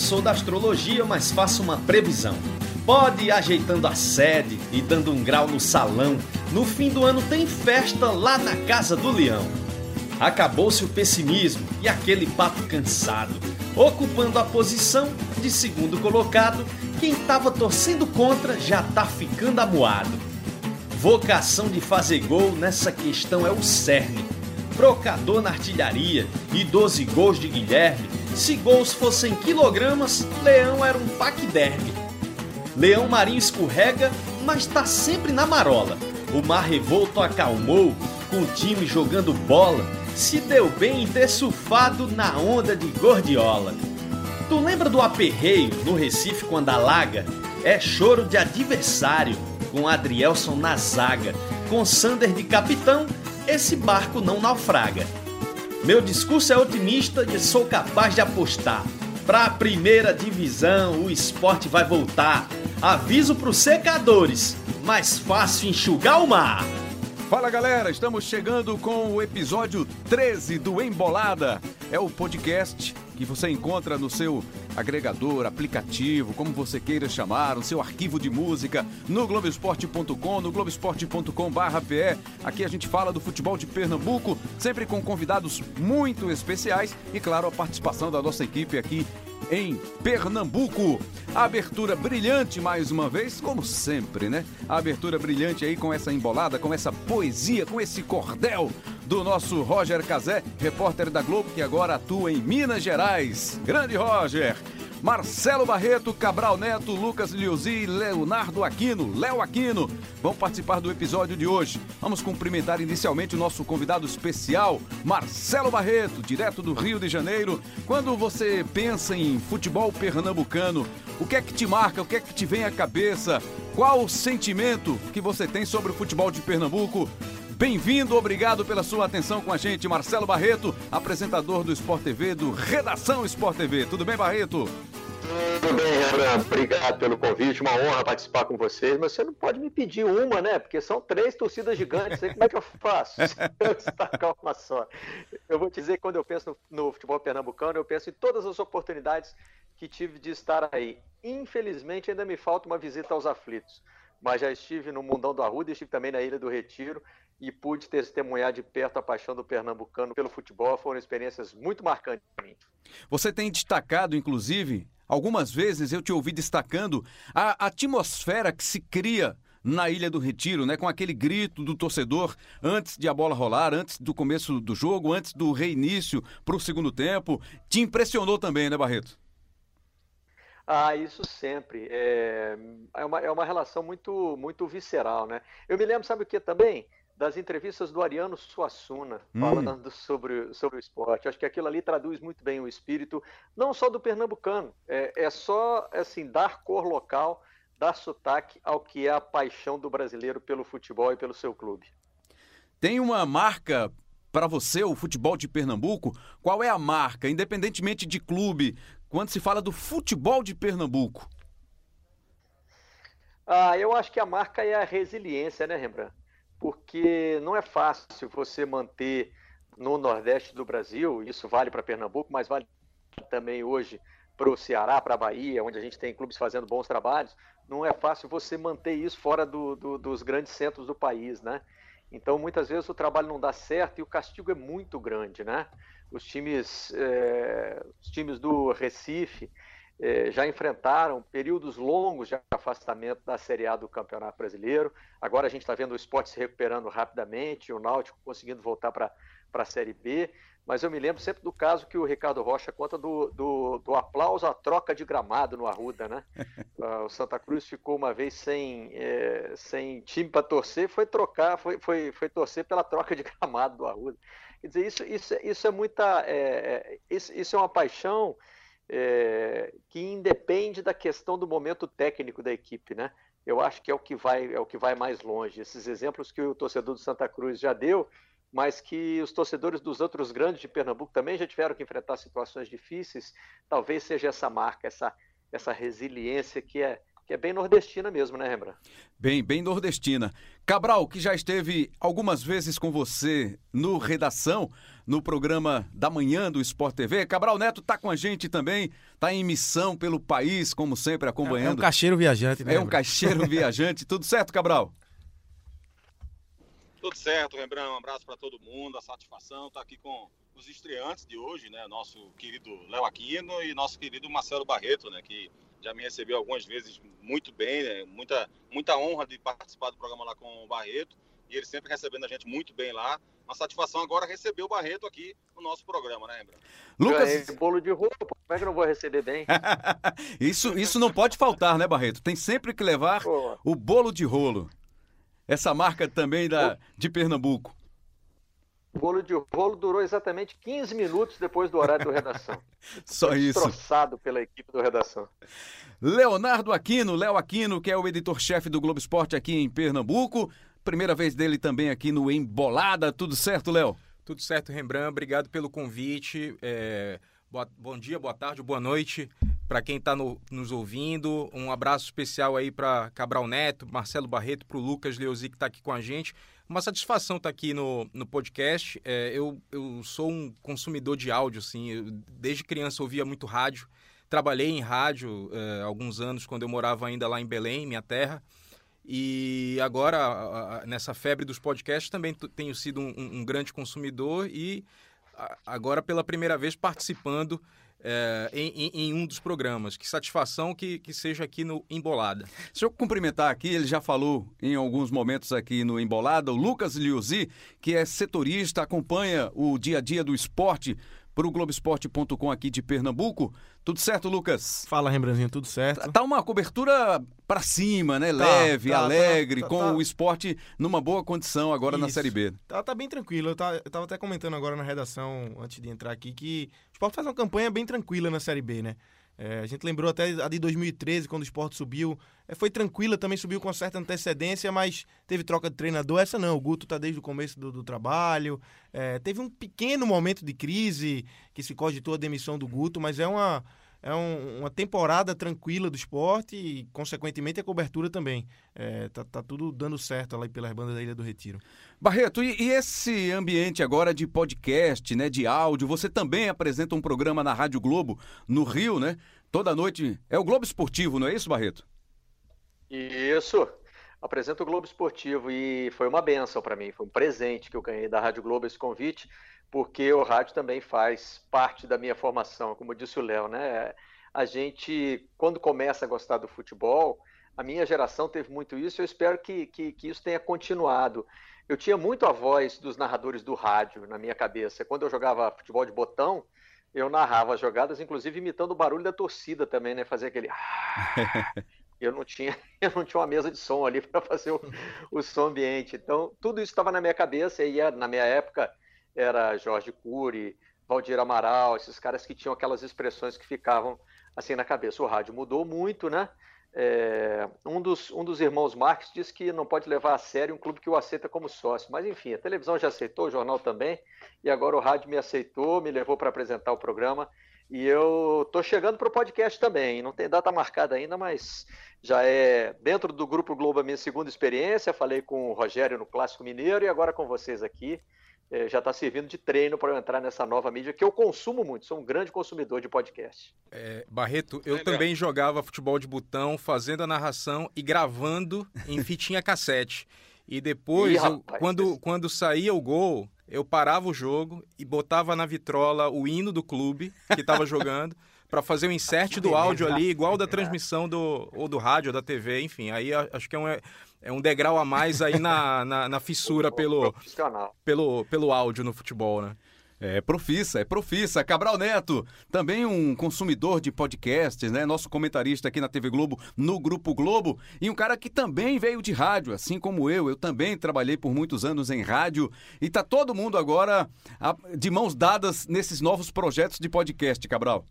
sou da astrologia, mas faço uma previsão. Pode ir ajeitando a sede e dando um grau no salão. No fim do ano tem festa lá na casa do leão. Acabou-se o pessimismo e aquele papo cansado. Ocupando a posição de segundo colocado, quem estava torcendo contra já tá ficando amuado. Vocação de fazer gol nessa questão é o cerne. Brocador na artilharia e 12 gols de Guilherme. Se gols fossem quilogramas, Leão era um paquiderme. Leão Marinho escorrega, mas tá sempre na marola. O mar revolto acalmou, com o time jogando bola. Se deu bem em ter surfado na onda de Gordiola. Tu lembra do aperreio no Recife quando alaga? É choro de adversário, com Adrielson na zaga. Com Sander de capitão, esse barco não naufraga. Meu discurso é otimista e sou capaz de apostar. Pra primeira divisão, o esporte vai voltar. Aviso pros secadores, mais fácil enxugar o mar. Fala galera, estamos chegando com o episódio 13 do Embolada. É o podcast que você encontra no seu agregador, aplicativo, como você queira chamar, no seu arquivo de música, no Globoesporte.com, no Globoesporte.com/pe. Aqui a gente fala do futebol de Pernambuco, sempre com convidados muito especiais e, claro, a participação da nossa equipe aqui em Pernambuco. Abertura brilhante mais uma vez, como sempre, né? Abertura brilhante aí com essa embolada, com essa poesia, com esse cordel do nosso Roger Cazé, repórter da Globo que agora atua em Minas Gerais. Grande Roger! Marcelo Barreto, Cabral Neto, Lucas Liuzi Leonardo Aquino, Léo Aquino, vão participar do episódio de hoje. Vamos cumprimentar inicialmente o nosso convidado especial, Marcelo Barreto, direto do Rio de Janeiro. Quando você pensa em futebol pernambucano, o que é que te marca, o que é que te vem à cabeça? Qual o sentimento que você tem sobre o futebol de Pernambuco? Bem-vindo, obrigado pela sua atenção com a gente, Marcelo Barreto, apresentador do Sport TV, do Redação Sport TV. Tudo bem, Barreto? Tudo bem, Rembrandt. Obrigado pelo convite. Uma honra participar com vocês. Mas você não pode me pedir uma, né? Porque são três torcidas gigantes. Aí como é que eu faço? Destacar uma só. Eu vou te dizer que quando eu penso no, no futebol pernambucano, eu penso em todas as oportunidades que tive de estar aí. Infelizmente, ainda me falta uma visita aos aflitos. Mas já estive no Mundão do Arruda, estive também na Ilha do Retiro e pude testemunhar de perto a paixão do pernambucano pelo futebol. Foram experiências muito marcantes para mim. Você tem destacado, inclusive, algumas vezes eu te ouvi destacando a atmosfera que se cria na Ilha do Retiro, né, com aquele grito do torcedor antes de a bola rolar, antes do começo do jogo, antes do reinício para o segundo tempo. Te impressionou também, né, Barreto? Ah, isso sempre. É, é, uma, é uma relação muito, muito visceral, né? Eu me lembro, sabe o que também? Das entrevistas do Ariano Suassuna, hum. falando sobre, sobre o esporte. Acho que aquilo ali traduz muito bem o espírito, não só do pernambucano, é, é só assim dar cor local, dar sotaque ao que é a paixão do brasileiro pelo futebol e pelo seu clube. Tem uma marca para você, o futebol de Pernambuco? Qual é a marca, independentemente de clube, quando se fala do futebol de Pernambuco? Ah, eu acho que a marca é a resiliência, né, Rembrandt? Porque não é fácil você manter no Nordeste do Brasil, isso vale para Pernambuco, mas vale também hoje para o Ceará, para a Bahia, onde a gente tem clubes fazendo bons trabalhos, não é fácil você manter isso fora do, do, dos grandes centros do país, né? Então, muitas vezes o trabalho não dá certo e o castigo é muito grande, né? Os times, é, os times do Recife, é, já enfrentaram períodos longos de afastamento da Série A do Campeonato Brasileiro. Agora a gente está vendo o esporte se recuperando rapidamente, o Náutico conseguindo voltar para a Série B. Mas eu me lembro sempre do caso que o Ricardo Rocha conta do, do, do aplauso à troca de gramado no Arruda, né? uh, o Santa Cruz ficou uma vez sem, é, sem time para torcer, foi trocar, foi, foi, foi torcer pela troca de gramado do Arruda. Quer dizer, isso, isso, isso é muita. É, isso, isso é uma paixão é, que independe da questão do momento técnico da equipe, né? Eu acho que é o que vai é o que vai mais longe. Esses exemplos que o torcedor do Santa Cruz já deu, mas que os torcedores dos outros grandes de Pernambuco também já tiveram que enfrentar situações difíceis. Talvez seja essa marca, essa essa resiliência que é que é bem nordestina mesmo, né, Rembrandt? Bem, bem nordestina. Cabral, que já esteve algumas vezes com você no Redação, no programa da manhã do Sport TV. Cabral Neto está com a gente também, está em missão pelo país, como sempre, acompanhando. É, um caixeiro viajante, né? É um caixeiro viajante. Tudo certo, Cabral? Tudo certo, Rembrandt. Um abraço para todo mundo. A satisfação estar tá aqui com os estreantes de hoje, né? Nosso querido Léo Aquino e nosso querido Marcelo Barreto, né? Que já me recebeu algumas vezes muito bem, né? muita, muita honra de participar do programa lá com o Barreto, e ele sempre recebendo a gente muito bem lá. Uma satisfação agora receber o Barreto aqui no nosso programa, né, Embra? Lucas, bolo de roupa, como é que eu não vou receber bem? isso, isso não pode faltar, né, Barreto? Tem sempre que levar Pô. o bolo de rolo. Essa marca também da, de Pernambuco. O bolo de rolo durou exatamente 15 minutos depois do horário do redação. Só Foi isso. Destroçado pela equipe do redação. Leonardo Aquino, Léo Aquino, que é o editor-chefe do Globo Esporte aqui em Pernambuco. Primeira vez dele também aqui no Embolada. Tudo certo, Léo? Tudo certo, Rembrandt. Obrigado pelo convite. É... Boa... Bom dia, boa tarde, boa noite para quem está no... nos ouvindo. Um abraço especial aí para Cabral Neto, Marcelo Barreto, para o Lucas Leozi que está aqui com a gente. Uma satisfação estar tá aqui no, no podcast. É, eu, eu sou um consumidor de áudio, assim. Eu, desde criança ouvia muito rádio. Trabalhei em rádio é, alguns anos, quando eu morava ainda lá em Belém, minha terra. E agora, nessa febre dos podcasts, também tenho sido um, um grande consumidor e agora, pela primeira vez, participando é, em, em, um dos programas. Que satisfação que, que seja aqui no Embolada. Deixa eu cumprimentar aqui, ele já falou em alguns momentos aqui no Embolada, o Lucas Liuzi, que é setorista, acompanha o dia a dia do esporte para o Globoesporte.com aqui de Pernambuco. Tudo certo, Lucas? Fala, Rembrandtinho, tudo certo. Tá, tá uma cobertura para cima, né? Tá, Leve, tá, tá alegre, tá, com tá. o esporte numa boa condição agora Isso. na Série B. Tá, tá bem tranquilo. Eu, tá, eu tava até comentando agora na redação, antes de entrar aqui, que o esporte faz uma campanha bem tranquila na Série B, né? É, a gente lembrou até a de 2013, quando o esporte subiu. É, foi tranquila, também subiu com certa antecedência, mas teve troca de treinador. Essa não, o Guto está desde o começo do, do trabalho. É, teve um pequeno momento de crise que se cogitou a demissão do Guto, mas é uma, é um, uma temporada tranquila do esporte e, consequentemente, a cobertura também. É, tá, tá, tudo dando certo lá pelas bandas da Ilha do Retiro. Barreto, e, e, esse ambiente agora de podcast, né, de áudio, você também apresenta um programa na Rádio Globo, no Rio, né? Toda noite. É o Globo Esportivo, não é isso, Barreto? Isso. Apresento o Globo Esportivo e foi uma benção para mim, foi um presente que eu ganhei da Rádio Globo esse convite, porque o rádio também faz parte da minha formação, como disse o Léo, né? A gente, quando começa a gostar do futebol, a minha geração teve muito isso, eu espero que, que, que isso tenha continuado eu tinha muito a voz dos narradores do rádio na minha cabeça. Quando eu jogava futebol de botão, eu narrava as jogadas, inclusive imitando o barulho da torcida também, né? Fazer aquele. eu não tinha, eu não tinha uma mesa de som ali para fazer o, o, som ambiente. Então, tudo isso estava na minha cabeça e na minha época era Jorge Cury, Valdir Amaral, esses caras que tinham aquelas expressões que ficavam assim na cabeça. O rádio mudou muito, né? É, um, dos, um dos irmãos Marx diz que não pode levar a sério um clube que o aceita como sócio. Mas enfim, a televisão já aceitou, o jornal também, e agora o rádio me aceitou, me levou para apresentar o programa. E eu estou chegando para o podcast também. Não tem data marcada ainda, mas já é dentro do Grupo Globo a minha segunda experiência. Falei com o Rogério no Clássico Mineiro e agora com vocês aqui é, já está servindo de treino para eu entrar nessa nova mídia que eu consumo muito, sou um grande consumidor de podcast. É, Barreto, eu também jogava futebol de botão, fazendo a narração e gravando em fitinha cassete. E depois, Ih, eu, quando, quando saía o gol, eu parava o jogo e botava na vitrola o hino do clube que estava jogando para fazer o insert do áudio ali, igual da transmissão do, ou do rádio ou da TV, enfim. Aí acho que é um, é um degrau a mais aí na, na, na fissura pelo, pelo, pelo áudio no futebol, né? É profissa, é profissa. Cabral Neto, também um consumidor de podcasts, né? Nosso comentarista aqui na TV Globo, no Grupo Globo. E um cara que também veio de rádio, assim como eu. Eu também trabalhei por muitos anos em rádio. E tá todo mundo agora de mãos dadas nesses novos projetos de podcast, Cabral.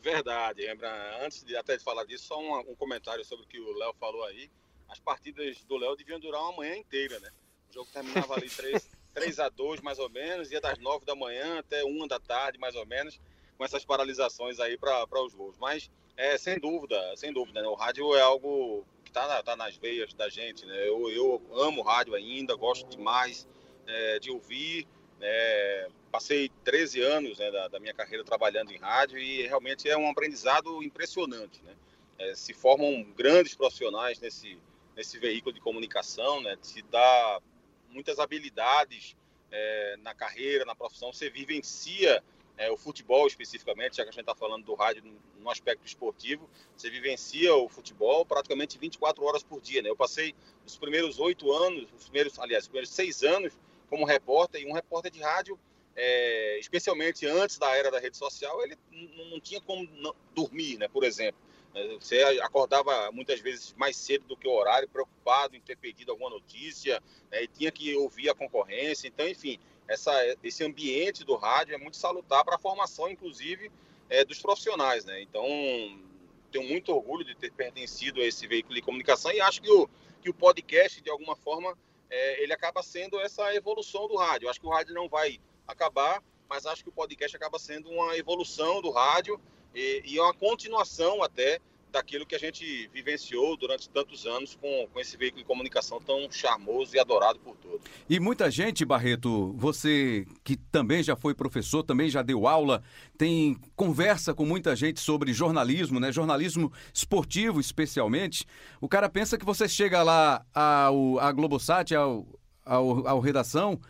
Verdade, lembra? Antes de até de falar disso, só um, um comentário sobre o que o Léo falou aí. As partidas do Léo deviam durar uma manhã inteira, né? O jogo terminava ali 3, 3 a 2 mais ou menos, ia das 9 da manhã até 1 da tarde, mais ou menos, com essas paralisações aí para os voos. Mas É, sem dúvida, sem dúvida. Né? O rádio é algo que está na, tá nas veias da gente. Né? Eu, eu amo rádio ainda, gosto demais é, de ouvir. É, passei 13 anos né, da, da, minha carreira trabalhando em rádio e realmente é um aprendizado impressionante. Né? É, se formam grandes profissionais nesse, nesse veículo de comunicação, né? se dá muitas habilidades é, na carreira, na profissão, você vivencia é, o futebol especificamente, já que a gente está falando do rádio no aspecto esportivo, você vivencia o futebol praticamente 24 horas por dia. Né? Eu passei os primeiros oito anos, os primeiros, aliás, os primeiros seis anos como repórter, e um repórter de rádio, é, especialmente antes da era da rede social, ele não, tinha como dormir, né, por exemplo. É, você acordava muitas vezes mais cedo do que o horário, preocupado em ter perdido alguma notícia, né, e tinha que ouvir a concorrência. Então, enfim, essa, esse ambiente do rádio é muito salutar para a formação, inclusive, é, dos profissionais, né? Então, tenho muito orgulho de ter pertencido a esse veículo de comunicação e acho que o, que o podcast, de alguma forma, é, ele acaba sendo essa evolução do rádio. Acho que o rádio não vai acabar, mas acho que o podcast acaba sendo uma evolução do rádio e, e uma continuação até daquilo que a gente vivenciou durante tantos anos com, com esse veículo de comunicação tão charmoso e adorado por todos. E muita gente, Barreto, você que também já foi professor, também já deu aula, tem conversa com muita gente sobre jornalismo, né? Jornalismo esportivo, especialmente. O cara pensa que você chega lá ao, à Globosat, ao, ao, ao redação,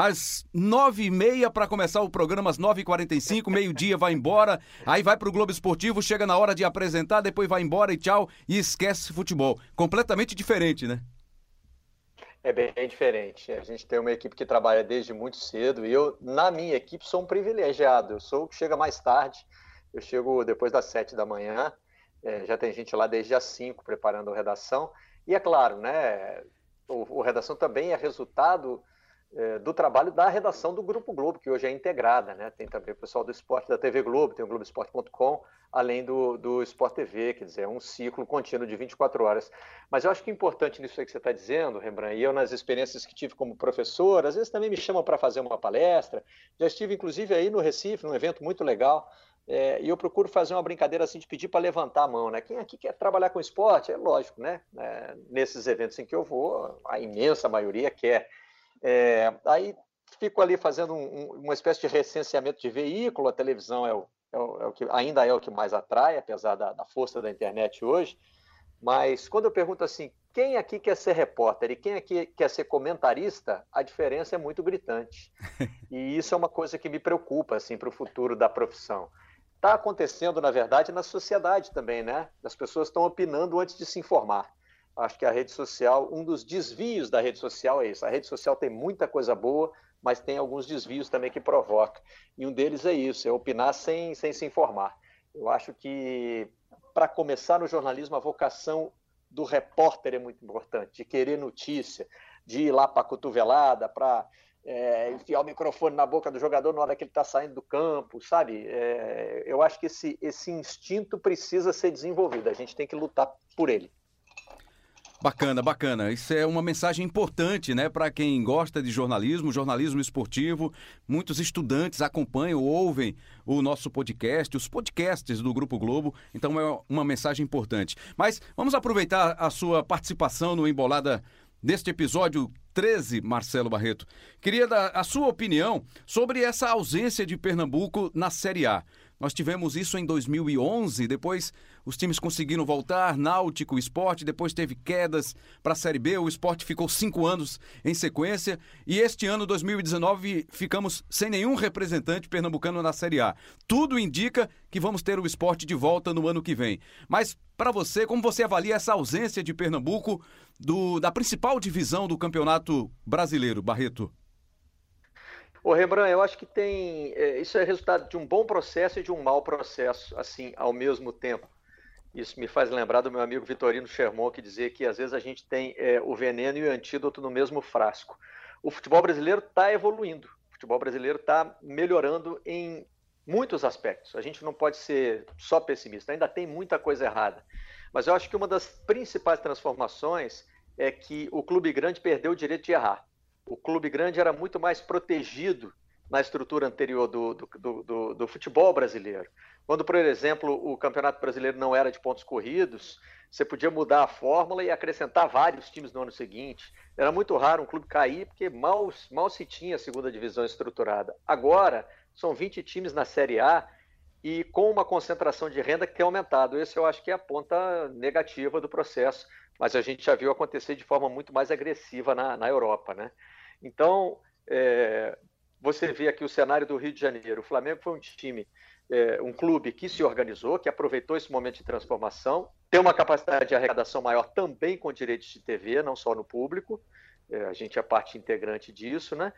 às nove e meia para começar o programa, às nove e quarenta e cinco, meio-dia vai embora, aí vai para o Globo Esportivo, chega na hora de apresentar, depois vai embora e tchau, e esquece futebol. Completamente diferente, né? É bem diferente. A gente tem uma equipe que trabalha desde muito cedo e eu, na minha equipe, sou um privilegiado. Eu sou o que chega mais tarde. Eu chego depois das sete da manhã. É, já tem gente lá desde as cinco preparando a redação. E é claro, né? O, o redação também é resultado é, do trabalho da redação do Grupo Globo, que hoje é integrada, né? Tem também o pessoal do esporte da TV Globo, tem o Globoesporte.com, além do, do Sport TV, quer dizer, é um ciclo contínuo de 24 horas. Mas eu acho que é importante nisso aí que você está dizendo, Rembrandt, e eu nas experiências que tive como professor, às vezes também me chamam para fazer uma palestra, já estive inclusive aí no Recife, num evento muito legal, é, e eu procuro fazer uma brincadeira assim de pedir para levantar a mão, né? Quem aqui quer trabalhar com esporte? É lógico, né? É, nesses eventos em que eu vou, a imensa maioria quer. É, aí fico ali fazendo um, uma espécie de recenseamento de veículo, a televisão é o, é o, é o que ainda é o que mais atrai, apesar da, da, força da internet hoje. Mas quando eu pergunto assim, quem aqui quer ser repórter e quem aqui quer ser comentarista, a diferença é muito gritante. E isso é uma coisa que me preocupa assim para o futuro da profissão. Está acontecendo, na verdade, na sociedade também, né? As pessoas estão opinando antes de se informar. Acho que a rede social, um dos desvios da rede social é isso. A rede social tem muita coisa boa, mas tem alguns desvios também que provoca. E um deles é isso, é opinar sem, sem se informar. Eu acho que, para começar no jornalismo, a vocação do repórter é muito importante, de querer notícia, de ir lá para a cotovelada, para é, enfiar o microfone na boca do jogador na hora que ele está saindo do campo, sabe? É, eu acho que esse, esse instinto precisa ser desenvolvido, a gente tem que lutar por ele. Bacana, bacana. Isso é uma mensagem importante, né, para quem gosta de jornalismo, jornalismo esportivo. Muitos estudantes acompanham, ouvem o nosso podcast, os podcasts do Grupo Globo. Então é uma mensagem importante. Mas vamos aproveitar a sua participação no Embolada deste episódio 13, Marcelo Barreto. Queria dar a sua opinião sobre essa ausência de Pernambuco na Série A. Nós tivemos isso em 2011, depois os times conseguiram voltar, Náutico, Esporte, depois teve quedas para a Série B, o Esporte ficou cinco anos em sequência e este ano, 2019, ficamos sem nenhum representante pernambucano na Série A. Tudo indica que vamos ter o Esporte de volta no ano que vem. Mas para você, como você avalia essa ausência de Pernambuco do, da principal divisão do Campeonato Brasileiro, Barreto? Ô Rembrandt, eu acho que tem. É, isso é resultado de um bom processo e de um mau processo, assim, ao mesmo tempo. Isso me faz lembrar do meu amigo Vitorino Sherman, que dizia que às vezes a gente tem é, o veneno e o antídoto no mesmo frasco. O futebol brasileiro está evoluindo, o futebol brasileiro está melhorando em muitos aspectos. A gente não pode ser só pessimista, ainda tem muita coisa errada. Mas eu acho que uma das principais transformações é que o clube grande perdeu o direito de errar o clube grande era muito mais protegido na estrutura anterior do, do, do, do, futebol brasileiro. Quando, por exemplo, o Campeonato Brasileiro não era de pontos corridos, você podia mudar a fórmula e acrescentar vários times no ano seguinte. Era muito raro um clube cair, porque mal, mal se tinha a segunda divisão estruturada. Agora, são 20 times na Série A e com uma concentração de renda que tem aumentado. Esse eu acho que é a ponta negativa do processo, mas a gente já viu acontecer de forma muito mais agressiva na, na Europa. Né? Então, é, você vê aqui o cenário do Rio de Janeiro. O Flamengo foi um time, é, um clube que se organizou, que aproveitou esse momento de transformação, tem uma capacidade de arrecadação maior também com direitos de TV, não só no público. É, a gente é parte integrante disso, né?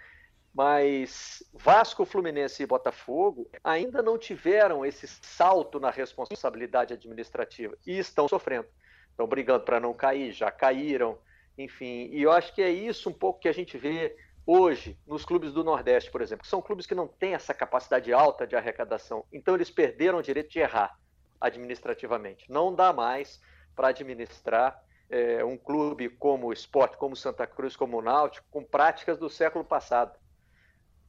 Mas Vasco, Fluminense e Botafogo ainda não tiveram esse salto na responsabilidade administrativa e estão sofrendo. Estão brigando para não cair, já caíram, enfim. E eu acho que é isso um pouco que a gente vê hoje nos clubes do Nordeste, por exemplo, que são clubes que não têm essa capacidade alta de arrecadação. Então eles perderam o direito de errar administrativamente. Não dá mais para administrar é, um clube como o Esporte, como Santa Cruz, como o Náutico, com práticas do século passado.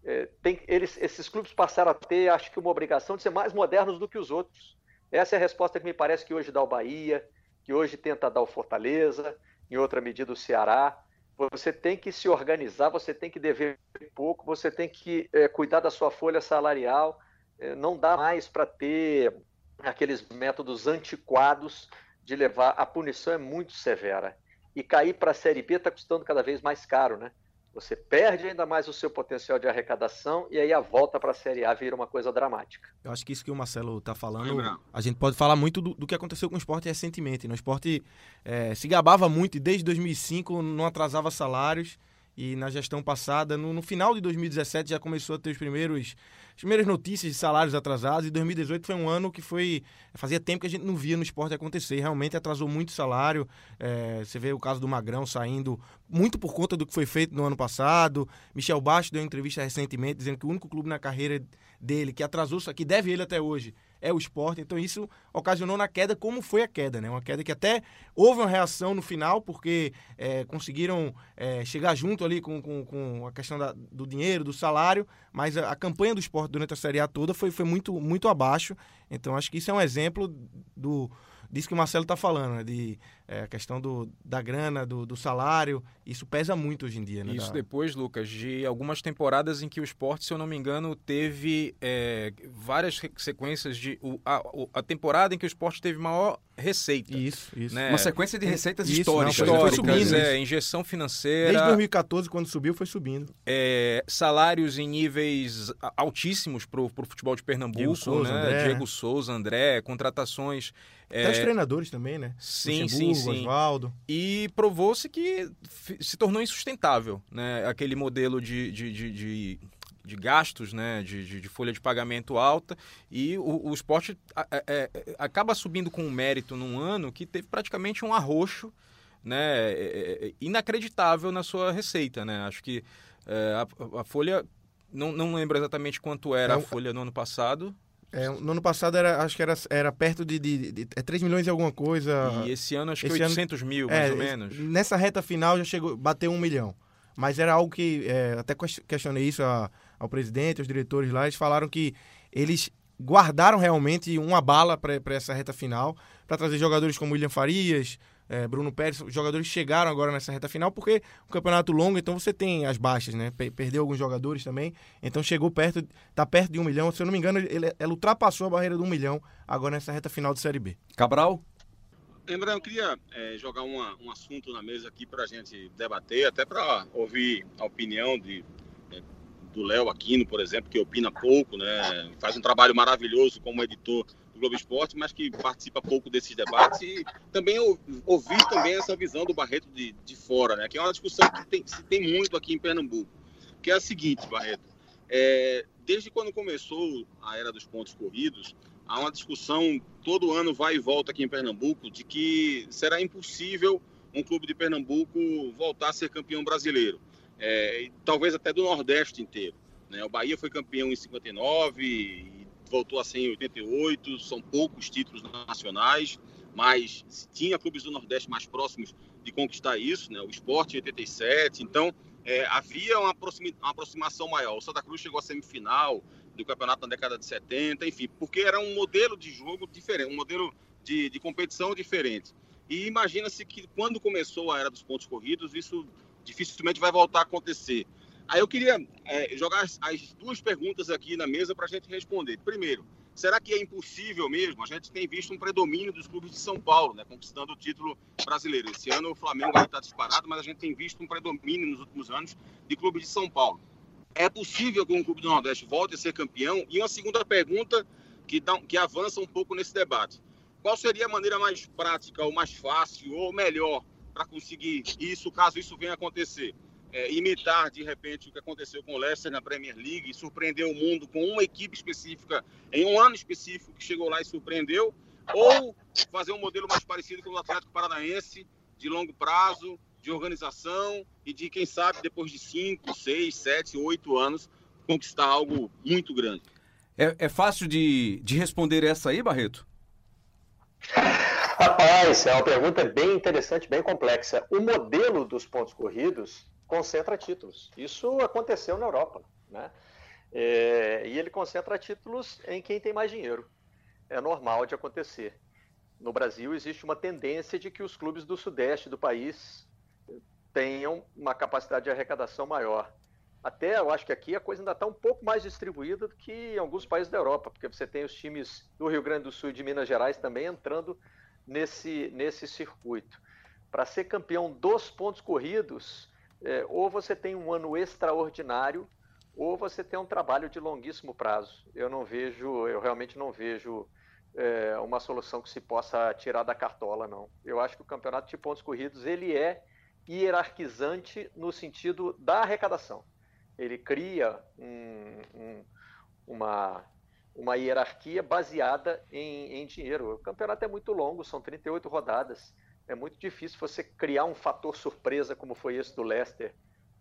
É, tem, eles, esses clubes passaram a ter, acho que, uma obrigação de ser mais modernos do que os outros. Essa é a resposta que me parece que hoje dá o Bahia, que hoje tenta dar o Fortaleza, em outra medida o Ceará. Você tem que se organizar, você tem que dever pouco, você tem que é, cuidar da sua folha salarial. É, não dá mais para ter aqueles métodos antiquados de levar. A punição é muito severa. E cair para a Série B está custando cada vez mais caro, né? Você perde ainda mais o seu potencial de arrecadação e aí a volta para a Série A vira uma coisa dramática. Eu acho que isso que o Marcelo está falando, a gente pode falar muito do, do, que aconteceu com o esporte recentemente. Né? O esporte é, se gabava muito e desde 2005 não atrasava salários e na gestão passada, no, no final de 2017, já começou a ter os primeiros as primeiras notícias de salários atrasados. E 2018 foi um ano que foi. Fazia tempo que a gente não via no esporte acontecer. Realmente atrasou muito salário. É, você vê o caso do Magrão saindo muito por conta do que foi feito no ano passado. Michel Baixo deu uma entrevista recentemente dizendo que o único clube na carreira dele que atrasou, que deve ele até hoje, é o esporte. Então isso ocasionou na queda como foi a queda, né? Uma queda que até houve uma reação no final, porque é, conseguiram é, chegar junto ali com, com, com a questão da, do dinheiro, do salário, mas a, a, campanha do esporte durante a Série A toda foi, foi muito, muito abaixo. Então acho que isso é um exemplo do disso que o Marcelo está falando, né? de é, a questão do, da grana, do, do, salário, isso pesa muito hoje em dia. Né? Isso da... depois, Lucas, de algumas temporadas em que o esporte, se eu não me engano, teve é, várias sequências de. O, a, a, temporada em que o esporte teve maior receita. Isso, isso. Né? Uma sequência de receitas isso, históricas. Não, foi, subindo, é, injeção financeira. Desde 2014, quando subiu, foi subindo. É, salários em níveis altíssimos para o futebol de Pernambuco. Diego Souza, né? André. Diego Souza, André, contratações. Até é... os treinadores também, né? Sim, sim, sim. Oswaldo. E provou-se que se tornou insustentável, né? Aquele modelo de, de, de, de de gastos, né, de, de, de, folha de pagamento alta, e o, o esporte é, é, acaba subindo com um mérito num ano que teve praticamente um arroxo né, é, é, inacreditável na sua receita. Né? Acho que a, a, folha, não, não lembro exatamente quanto era a folha no ano passado. É, no ano passado era, acho que era, era perto de, de, de, é 3 milhões e alguma coisa. E esse ano acho esse que 800 ano, mil, mais é, ou menos. Nessa reta final já chegou, bateu um milhão. Mas era algo que, é, até questionei isso a, ao presidente, aos diretores lá, eles falaram que eles guardaram realmente uma bala para essa reta final, para trazer jogadores como William Farias, é, Bruno Pérez, jogadores chegaram agora nessa reta final, porque o um campeonato longo, então você tem as baixas, né? Perdeu alguns jogadores também, então chegou perto, tá perto de um milhão. Se eu não me engano, ele, ela ultrapassou a barreira do um milhão agora nessa reta final de Série B. Cabral? Lembrando, eu queria é, jogar uma, um assunto na mesa aqui para a gente debater, até para ouvir a opinião de, é, do Léo Aquino, por exemplo, que opina pouco, né? faz um trabalho maravilhoso como editor do Globo Esporte, mas que participa pouco desses debates e também ouvir também essa visão do Barreto de, de fora, né? que é uma discussão que tem, se tem muito aqui em Pernambuco, que é a seguinte, Barreto, é, desde quando começou a era dos pontos corridos, há uma discussão todo ano vai e volta aqui em Pernambuco de que será impossível um clube de Pernambuco voltar a ser campeão brasileiro, é, talvez até do Nordeste inteiro. Né? O Bahia foi campeão em 59 e voltou a ser em 88, são poucos títulos nacionais, mas tinha clubes do Nordeste mais próximos de conquistar isso, né? o Esporte em 87, então é, havia uma, uma aproximação maior. O Santa Cruz chegou à semifinal do campeonato na década de 70, enfim, porque era um modelo de jogo diferente, um modelo de, de competição diferente. E imagina-se que quando começou a era dos pontos corridos, isso dificilmente vai voltar a acontecer. Aí eu queria é, jogar as, as, duas perguntas aqui na mesa para a gente responder. Primeiro, será que é impossível mesmo? A gente tem visto um predomínio dos clubes de São Paulo, né, conquistando o título brasileiro. Esse ano o Flamengo está disparado, mas a gente tem visto um predomínio nos últimos anos de clubes de São Paulo. É possível que um clube do Nordeste volte a ser campeão? E uma segunda pergunta que, dá, que avança um pouco nesse debate. Qual seria a maneira mais prática, ou mais fácil, ou melhor para conseguir isso, caso isso venha a acontecer? É, imitar, de repente, o que aconteceu com o Leicester na Premier League e surpreender o mundo com uma equipe específica em um ano específico que chegou lá e surpreendeu? Ou fazer um modelo mais parecido com o Atlético Paranaense, de longo prazo, de organização e de, quem sabe, depois de 5, 6, 7, 8 anos, conquistar algo muito grande? É, é fácil de, de responder essa aí, Barreto? Rapaz, é uma pergunta bem interessante, bem complexa. O modelo dos pontos corridos concentra títulos. Isso aconteceu na Europa, né? É, e ele concentra títulos em quem tem mais dinheiro. É normal de acontecer. No Brasil existe uma tendência de que os clubes do sudeste do país tenham uma capacidade de arrecadação maior. Até eu acho que aqui a coisa ainda está um pouco mais distribuída do que em alguns países da Europa, porque você tem os times do Rio Grande do Sul e de Minas Gerais também entrando nesse, nesse circuito. Para ser campeão dos pontos corridos, é, ou você tem um ano extraordinário, ou você tem um trabalho de longuíssimo prazo. Eu não vejo, eu realmente não vejo é, uma solução que se possa tirar da cartola, não. Eu acho que o campeonato de pontos corridos ele é hierarquizante no sentido da arrecadação. Ele cria um, um, uma, uma hierarquia baseada em, em dinheiro. O campeonato é muito longo, são 38 rodadas. É muito difícil você criar um fator surpresa como foi esse do Leicester,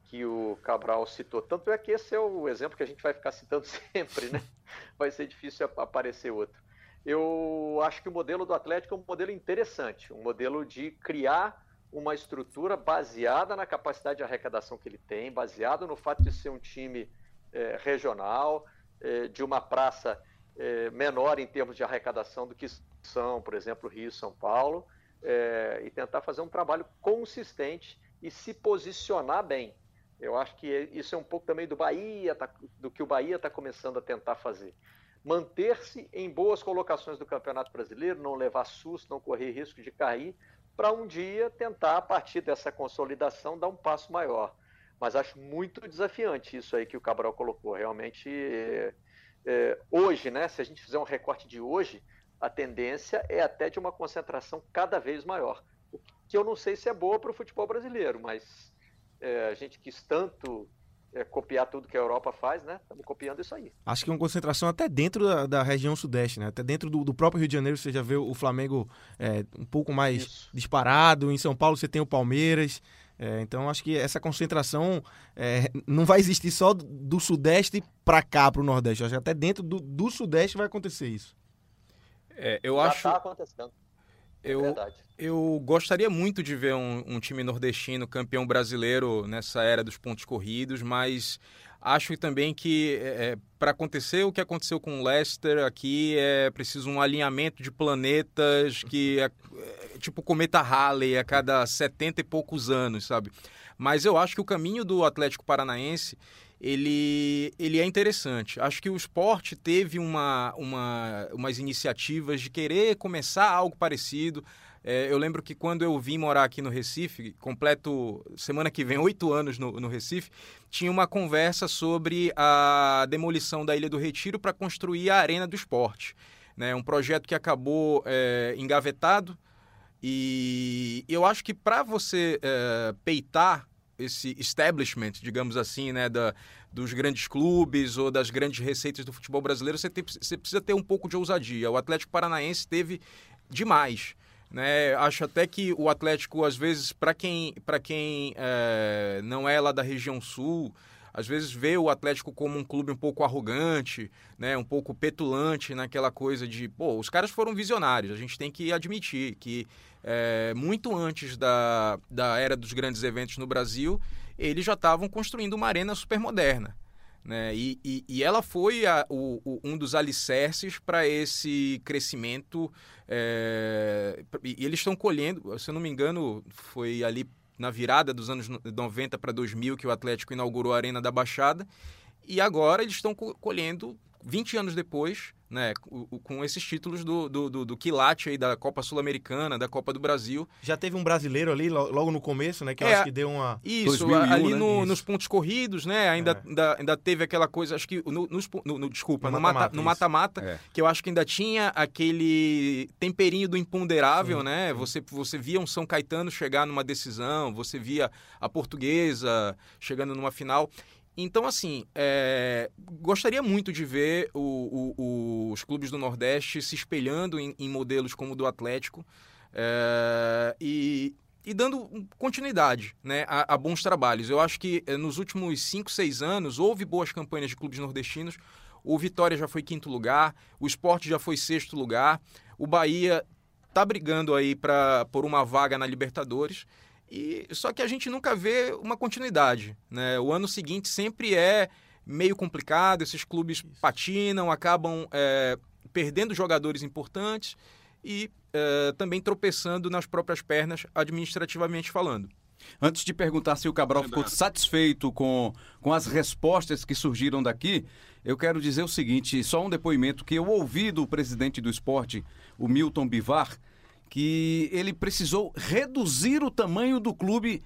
que o Cabral citou. Tanto é que esse é o exemplo que a gente vai ficar citando sempre, né? Vai ser difícil aparecer outro. Eu acho que o modelo do Atlético é um modelo interessante, um modelo de criar uma estrutura baseada na capacidade de arrecadação que ele tem, baseado no fato de ser um time é, regional, é, de uma praça é, menor em termos de arrecadação do que são, por exemplo, Rio e São Paulo, é, e tentar fazer um trabalho consistente e se posicionar bem. Eu acho que isso é um pouco também do Bahia, tá, do que o Bahia está começando a tentar fazer. Manter-se em boas colocações do Campeonato Brasileiro, não levar susto, não correr risco de cair, para um dia tentar, a partir dessa consolidação, dar um passo maior. Mas acho muito desafiante isso aí que o Cabral colocou. Realmente, é, é, hoje, né, se a gente fizer um recorte de hoje, a tendência é até de uma concentração cada vez maior. O que eu não sei se é boa para o futebol brasileiro, mas é, a gente quis tanto é, copiar tudo que a Europa faz, né? Estamos copiando isso aí. Acho que é uma concentração até dentro da, da região sudeste, né? Até dentro do, do, próprio Rio de Janeiro você já vê o Flamengo é, um pouco mais isso. disparado. Em São Paulo você tem o Palmeiras. É, então acho que essa concentração é, não vai existir só do, do sudeste para cá, para o nordeste. Acho que até dentro do, do sudeste vai acontecer isso. É, eu já acho. Tá acontecendo. É eu, eu gostaria muito de ver um, um, time nordestino campeão brasileiro nessa era dos pontos corridos, mas acho também que é, é para acontecer o que aconteceu com o Leicester aqui é preciso um alinhamento de planetas que é, é, tipo cometa Halley a cada 70 e poucos anos, sabe? Mas eu acho que o caminho do Atlético Paranaense ele, ele é interessante. Acho que o esporte teve uma, uma, umas iniciativas de querer começar algo parecido. É, eu lembro que quando eu vim morar aqui no Recife, completo semana que vem oito anos no, no Recife, tinha uma conversa sobre a demolição da Ilha do Retiro para construir a Arena do Esporte. Né? Um projeto que acabou é, engavetado. E eu acho que para você é, peitar esse establishment, digamos assim, né, da, dos grandes clubes ou das grandes receitas do futebol brasileiro, você, tem, você precisa ter um pouco de ousadia. O Atlético Paranaense teve demais. Né? Acho até que o Atlético, às vezes, para quem, quem é, não é lá da região sul, às vezes vê o Atlético como um clube um pouco arrogante, né, um pouco petulante naquela coisa de, pô, os caras foram visionários, a gente tem que admitir que é, muito antes da, da era dos grandes eventos no Brasil, eles já estavam construindo uma arena super moderna. Né? E, e, e, ela foi a, o, o, um dos alicerces para esse crescimento. É, e eles estão colhendo, se eu não me engano, foi ali na virada dos anos 90 para 2000 que o Atlético inaugurou a Arena da Baixada. E agora eles estão colhendo 20 anos depois, né, com esses títulos do, do, do, do quilate aí da Copa Sul-Americana, da Copa do Brasil. Já teve um brasileiro ali logo no começo, né, que eu é, acho que deu uma... Isso, 2001, ali né? no, isso. nos pontos corridos, né, ainda, é. ainda, ainda, teve aquela coisa, acho que, no, no, no desculpa, no mata-mata, é. que eu acho que ainda tinha aquele temperinho do imponderável, sim, né, sim. Você, você via um São Caetano chegar numa decisão, você via a portuguesa chegando numa final, então, assim, é, gostaria muito de ver o, o, os clubes do Nordeste se espelhando em, em modelos como o do Atlético é, e, e, dando continuidade né, a, a, bons trabalhos. Eu acho que é, nos últimos 5, 6 anos houve boas campanhas de clubes nordestinos. O Vitória já foi quinto lugar, o Esporte já foi sexto lugar, o Bahia está brigando aí pra, por uma vaga na Libertadores. E só que a gente nunca vê uma continuidade, né? O ano seguinte sempre é meio complicado, esses clubes Isso. patinam, acabam é, perdendo jogadores importantes e é, também tropeçando nas próprias pernas, administrativamente falando. Antes de perguntar se o Cabral ficou satisfeito com, com as respostas que surgiram daqui, eu quero dizer o seguinte: só um depoimento que eu ouvi do presidente do esporte, o Milton Bivar, que ele precisou reduzir o tamanho do clube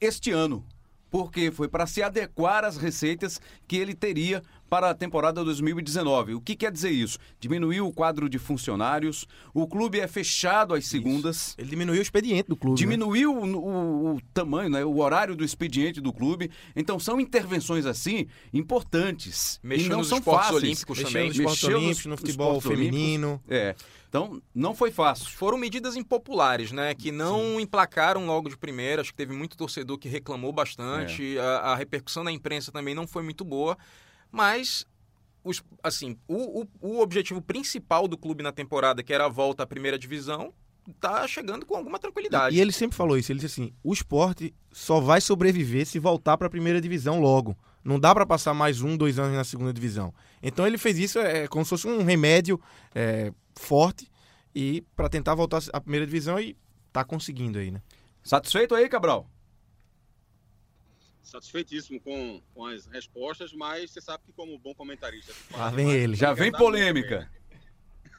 este ano, porque foi para se adequar às receitas que ele teria para a temporada 2019. O que quer dizer isso? Diminuiu o quadro de funcionários, o clube é fechado às segundas. Isso. Ele diminuiu o expediente do clube. Né? Diminuiu né? o, o, o, tamanho, né? o horário do expediente do clube. Então são intervenções assim importantes. Mexeu e não nos são esportes fáceis. olímpicos Mexeu também. Nos Mexeu olímpicos, no futebol feminino. Olímpicos. É. Então, não foi fácil. Foram medidas impopulares, né? Que não Sim. emplacaram logo de primeira. Acho que teve muito torcedor que reclamou bastante. É. A, a repercussão na imprensa também não foi muito boa. Mas os, assim, o, o, o, objetivo principal do clube na temporada, que era a volta à primeira divisão, tá chegando com alguma tranquilidade. E, e ele sempre falou isso, ele disse assim, o esporte só vai sobreviver se voltar para a primeira divisão logo. Não dá para passar mais um, dois anos na segunda divisão. Então ele fez isso é, como se fosse um remédio é, forte e para tentar voltar à primeira divisão e tá conseguindo aí, né? Satisfeito aí, Cabral? Satisfeitíssimo com, com as respostas, mas você sabe que como bom comentarista... Lá vem ele. Já vem polêmica.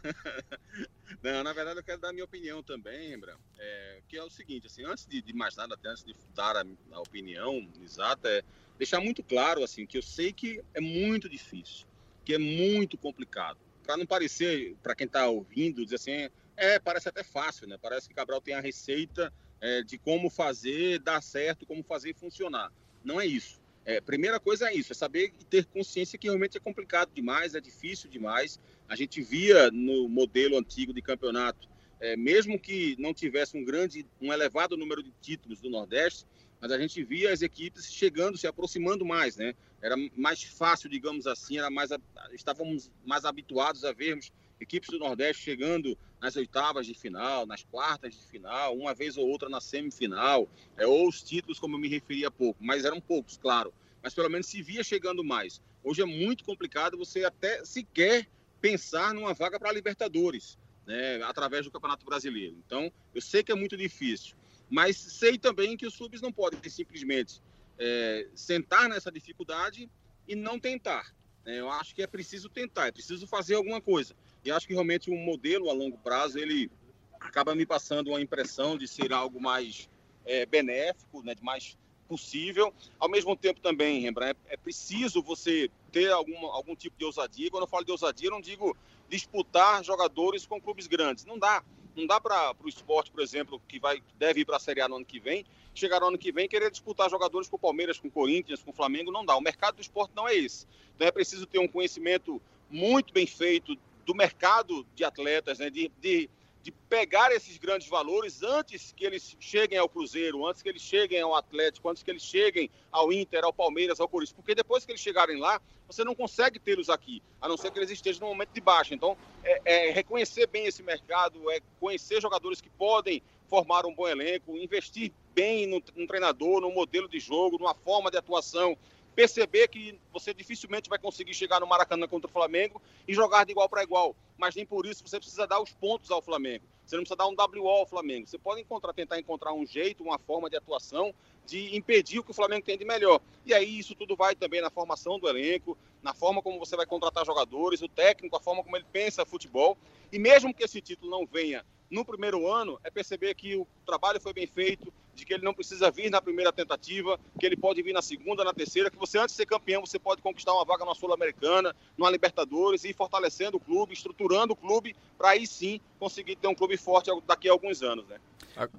Não, na verdade eu quero dar a minha opinião também, Embra, é, que é o seguinte, assim, antes de, de mais nada, até antes de dar a, a, opinião exata, é deixar muito claro, assim, que eu sei que é muito difícil, que é muito complicado, para não parecer, para quem está ouvindo, dizer assim, é, parece até fácil, né, parece que Cabral tem a receita é, de como fazer dar certo, como fazer funcionar. Não é isso. É, primeira coisa é isso, é saber e ter consciência que realmente é complicado demais, é difícil demais. A gente via no modelo antigo de campeonato, é, mesmo que não tivesse um grande, um elevado número de títulos do Nordeste, mas a gente via as equipes chegando, se aproximando mais, né? Era mais fácil, digamos assim, era mais, estávamos mais habituados a vermos equipes do Nordeste chegando nas oitavas de final, nas quartas de final, uma vez ou outra na semifinal, é, ou os títulos, como eu me referi há pouco, mas eram poucos, claro. Mas pelo menos se via chegando mais. Hoje é muito complicado você até sequer pensar numa vaga para a Libertadores, né, através do Campeonato Brasileiro. Então, eu sei que é muito difícil, mas sei também que os clubes não podem simplesmente é, sentar nessa dificuldade e não tentar. Né? Eu acho que é preciso tentar, é preciso fazer alguma coisa. E acho que realmente um modelo a longo prazo ele acaba me passando uma impressão de ser algo mais é, benéfico, né, de mais possível. Ao mesmo tempo também, Rembrandt, é, é preciso você ter algum, algum tipo de ousadia. Quando eu falo de ousadia, não digo disputar jogadores com clubes grandes. Não dá. Não dá para o esporte, por exemplo, que vai, deve ir para a Série A no ano que vem, chegar no ano que vem querer disputar jogadores com o Palmeiras, com o Corinthians, com o Flamengo. Não dá. O mercado do esporte não é esse. Então é preciso ter um conhecimento muito bem feito do mercado de atletas, né? de, de, de pegar esses grandes valores antes que eles cheguem ao Cruzeiro, antes que eles cheguem ao Atlético, antes que eles cheguem ao Inter, ao Palmeiras, ao Corinthians, porque depois que eles chegarem lá, você não consegue tê-los aqui, a não ser que eles estejam no momento de baixa. Então, é, é reconhecer bem esse mercado, é conhecer jogadores que podem formar um bom elenco, investir bem no, no treinador, no modelo de jogo, numa forma de atuação perceber que você dificilmente vai conseguir chegar no Maracanã contra o Flamengo e jogar de igual para igual. Mas nem por isso você precisa dar os pontos ao Flamengo. Você não precisa dar um WO ao Flamengo. Você pode encontrar, tentar encontrar um jeito, uma forma de atuação de impedir o que o Flamengo tem de melhor. E aí isso tudo vai também na formação do elenco, na forma como você vai contratar jogadores, o técnico, a forma como ele pensa futebol. E mesmo que esse título não venha no primeiro ano, é perceber que o trabalho foi bem feito, de que ele não precisa vir na primeira tentativa, que ele pode vir na segunda, na terceira, que você antes de ser campeão, você pode conquistar uma vaga na Sul-Americana, numa Libertadores, e ir fortalecendo o clube, estruturando o clube, para aí sim conseguir ter um clube forte daqui a alguns anos, né?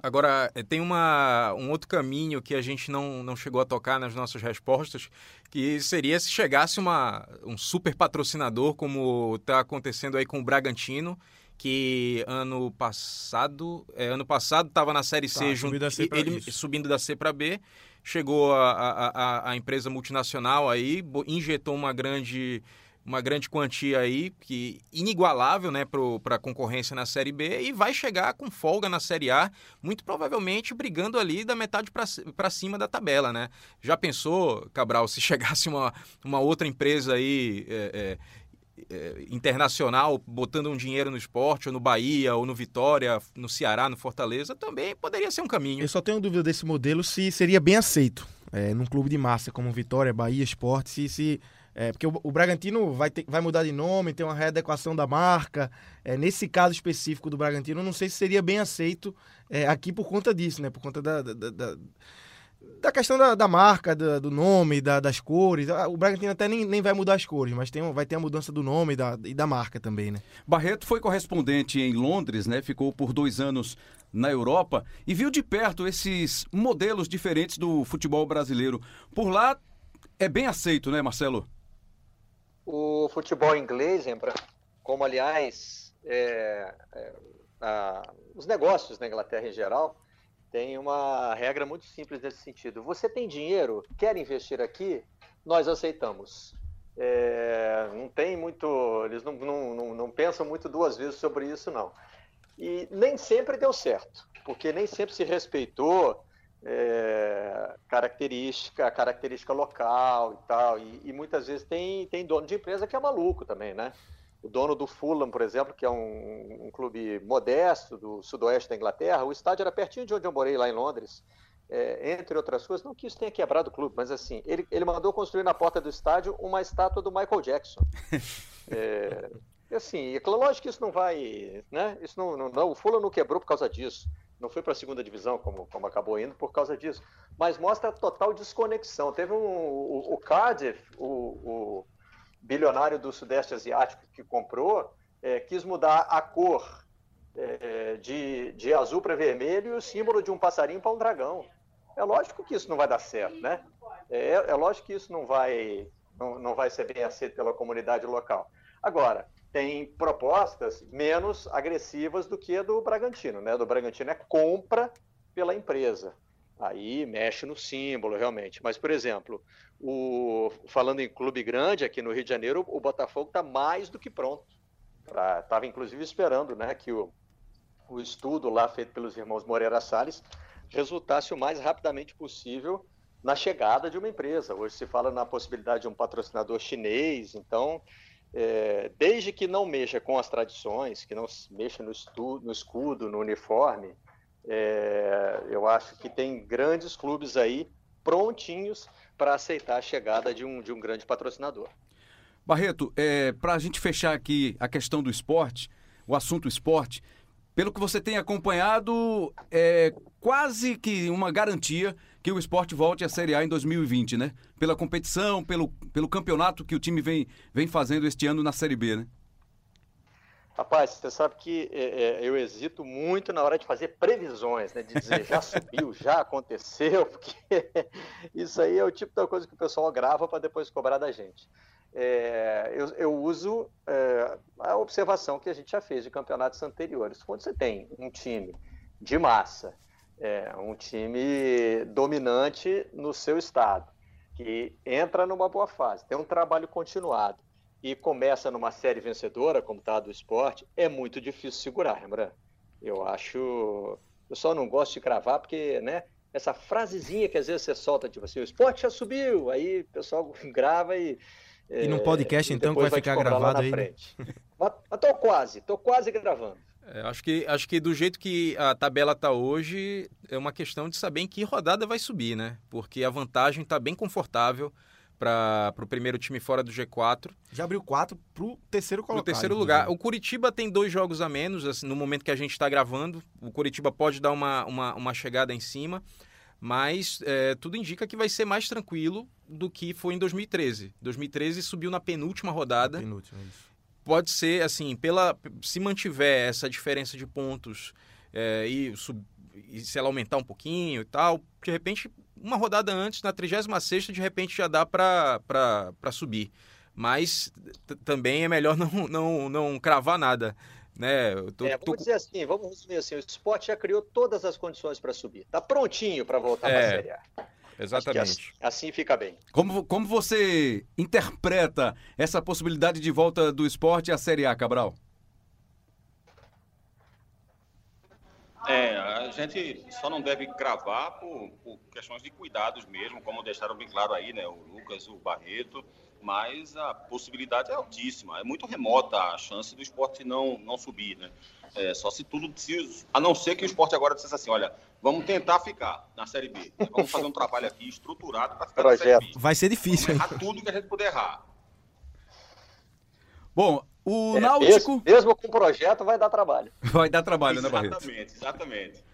Agora, eh, tem uma, um outro caminho que a gente não, não chegou a tocar nas nossas respostas, que seria se chegasse uma, um super patrocinador, como está acontecendo aí com o Bragantino, que ano passado, é, ano passado estava na Série C, tá, junto, ele isso. subindo da C para B, chegou a, a, a, a, empresa multinacional aí, injetou uma grande uma grande quantia aí, que inigualável né, para a concorrência na Série B, e vai chegar com folga na Série A, muito provavelmente brigando ali da metade para cima da tabela. Né? Já pensou, Cabral, se chegasse uma, uma outra empresa aí. É, é, é, internacional botando um dinheiro no esporte, ou no Bahia, ou no Vitória, no Ceará, no Fortaleza, também poderia ser um caminho. Eu só tenho dúvida desse modelo se seria bem aceito é, num clube de massa como Vitória, Bahia, Esporte, se, se é, porque o, o, Bragantino vai, ter, vai mudar de nome, tem uma readequação da marca. É, nesse caso específico do Bragantino, não sei se seria bem aceito aqui por conta disso, né? Por conta da, da, da da questão da, da marca, da, do nome, da, das cores. Ah, o Bragantino até nem, nem vai mudar as cores, mas tem, vai ter a mudança do nome e da, e da marca também, né? Barreto foi correspondente em Londres, né? Ficou por dois anos na Europa e viu de perto esses modelos diferentes do futebol brasileiro. Por lá é bem aceito, né, Marcelo? O futebol inglês, lembra? Como aliás é, é, a, os negócios na Inglaterra em geral, tem uma regra muito simples nesse sentido. Você tem dinheiro, quer investir aqui? Nós aceitamos. É, não tem muito, eles não, não, não, não, pensam muito duas vezes sobre isso, não. E nem sempre deu certo, porque nem sempre se respeitou é, característica, característica local e tal. E, e, muitas vezes tem, tem dono de empresa que é maluco também, né? O dono do Fulham, por exemplo, que é um, um, clube modesto do sudoeste da Inglaterra, o estádio era pertinho de onde eu morei, lá em Londres. É, entre outras coisas, não que isso tenha quebrado o clube, mas assim, ele, ele mandou construir na porta do estádio uma estátua do Michael Jackson. É, assim, é lógico que isso não vai, né? Isso não, não, não, o Fulham não quebrou por causa disso. Não foi para a segunda divisão, como, como acabou indo, por causa disso. Mas mostra a total desconexão. Teve um, o, o Cardiff, o, o bilionário do Sudeste Asiático que comprou, é, quis mudar a cor é, de, de azul para vermelho e o símbolo de um passarinho para um dragão. É lógico que isso não vai dar certo, né? É, é lógico que isso não vai, não, não vai ser bem aceito pela comunidade local. Agora, tem propostas menos agressivas do que a do Bragantino, né? Do Bragantino é compra pela empresa. Aí mexe no símbolo, realmente. Mas, por exemplo, o, falando em clube grande aqui no Rio de Janeiro, o Botafogo está mais do que pronto. Estava, inclusive, esperando né, que o, o estudo lá feito pelos irmãos Moreira Salles resultasse o mais rapidamente possível na chegada de uma empresa. Hoje se fala na possibilidade de um patrocinador chinês, então, é, desde que não mexa com as tradições, que não mexa no, estu, no escudo, no uniforme, é, eu acho que tem grandes clubes aí prontinhos para aceitar a chegada de um, de um grande patrocinador. Barreto, é, para a gente fechar aqui a questão do esporte, o assunto esporte, pelo que você tem acompanhado, é quase que uma garantia que o esporte volte à Série A em 2020, né? Pela competição, pelo, pelo campeonato que o time vem, vem fazendo este ano na Série B, né? Rapaz, você sabe que é, é, eu hesito muito na hora de fazer previsões, né? De dizer já subiu, já aconteceu, porque isso aí é o tipo da coisa que o pessoal grava para depois cobrar da gente. É, eu, eu, uso é, a observação que a gente já fez de campeonatos anteriores. Quando você tem um time de massa, é, um time dominante no seu estado, que entra numa boa fase, tem um trabalho continuado e começa numa série vencedora, como está a do esporte, é muito difícil segurar, Rembrandt. Eu acho, pessoal não gosta de gravar porque, né? Essa frasezinha que às vezes você solta, tipo assim, o esporte já subiu, aí o pessoal grava e. E no podcast, é, então, que vai, vai ficar gravado aí. Né? Mas, mas tô quase, tô quase gravando. É, acho, que, acho que do jeito que a tabela está hoje, é uma questão de saber em que rodada vai subir, né? Porque a vantagem está bem confortável para o primeiro time fora do G4. Já abriu quatro para o terceiro colocado. Pro terceiro lugar. O Curitiba tem dois jogos a menos, assim, no momento que a gente está gravando. O Curitiba pode dar uma, uma, uma chegada em cima, mas é, tudo indica que vai ser mais tranquilo do que foi em 2013. 2013 subiu na penúltima rodada. Na penúltima, isso. Pode ser, assim, pela se mantiver essa diferença de pontos é, e, sub, e se ela aumentar um pouquinho e tal, de repente uma rodada antes, na 36 de repente já dá para subir. Mas também é melhor não, não, não cravar nada. Né? Tô, é, vamos tô... dizer assim, vamos resumir assim, o esporte já criou todas as condições para subir. Está prontinho para voltar é, para a Série A. Exatamente. Assim, assim, fica bem. Como, como você interpreta essa possibilidade de volta do esporte à Série A, Cabral? É, a gente só não deve gravar por, por, questões de cuidados mesmo, como deixaram bem claro aí, né? O Lucas, o Barreto, mas a possibilidade é altíssima. É muito remota a chance do esporte não, não subir, né? É, só se tudo. Se, a não ser que o esporte agora dissesse assim: olha, vamos tentar ficar na Série B. Vamos fazer um trabalho aqui estruturado para ficar Projeto. na Série B. Vai ser difícil. Vamos errar tudo que a gente puder errar. Bom, o é, Náutico. Mesmo, mesmo com o projeto, vai dar trabalho. Vai dar trabalho, exatamente, né, Barreto? Exatamente, exatamente.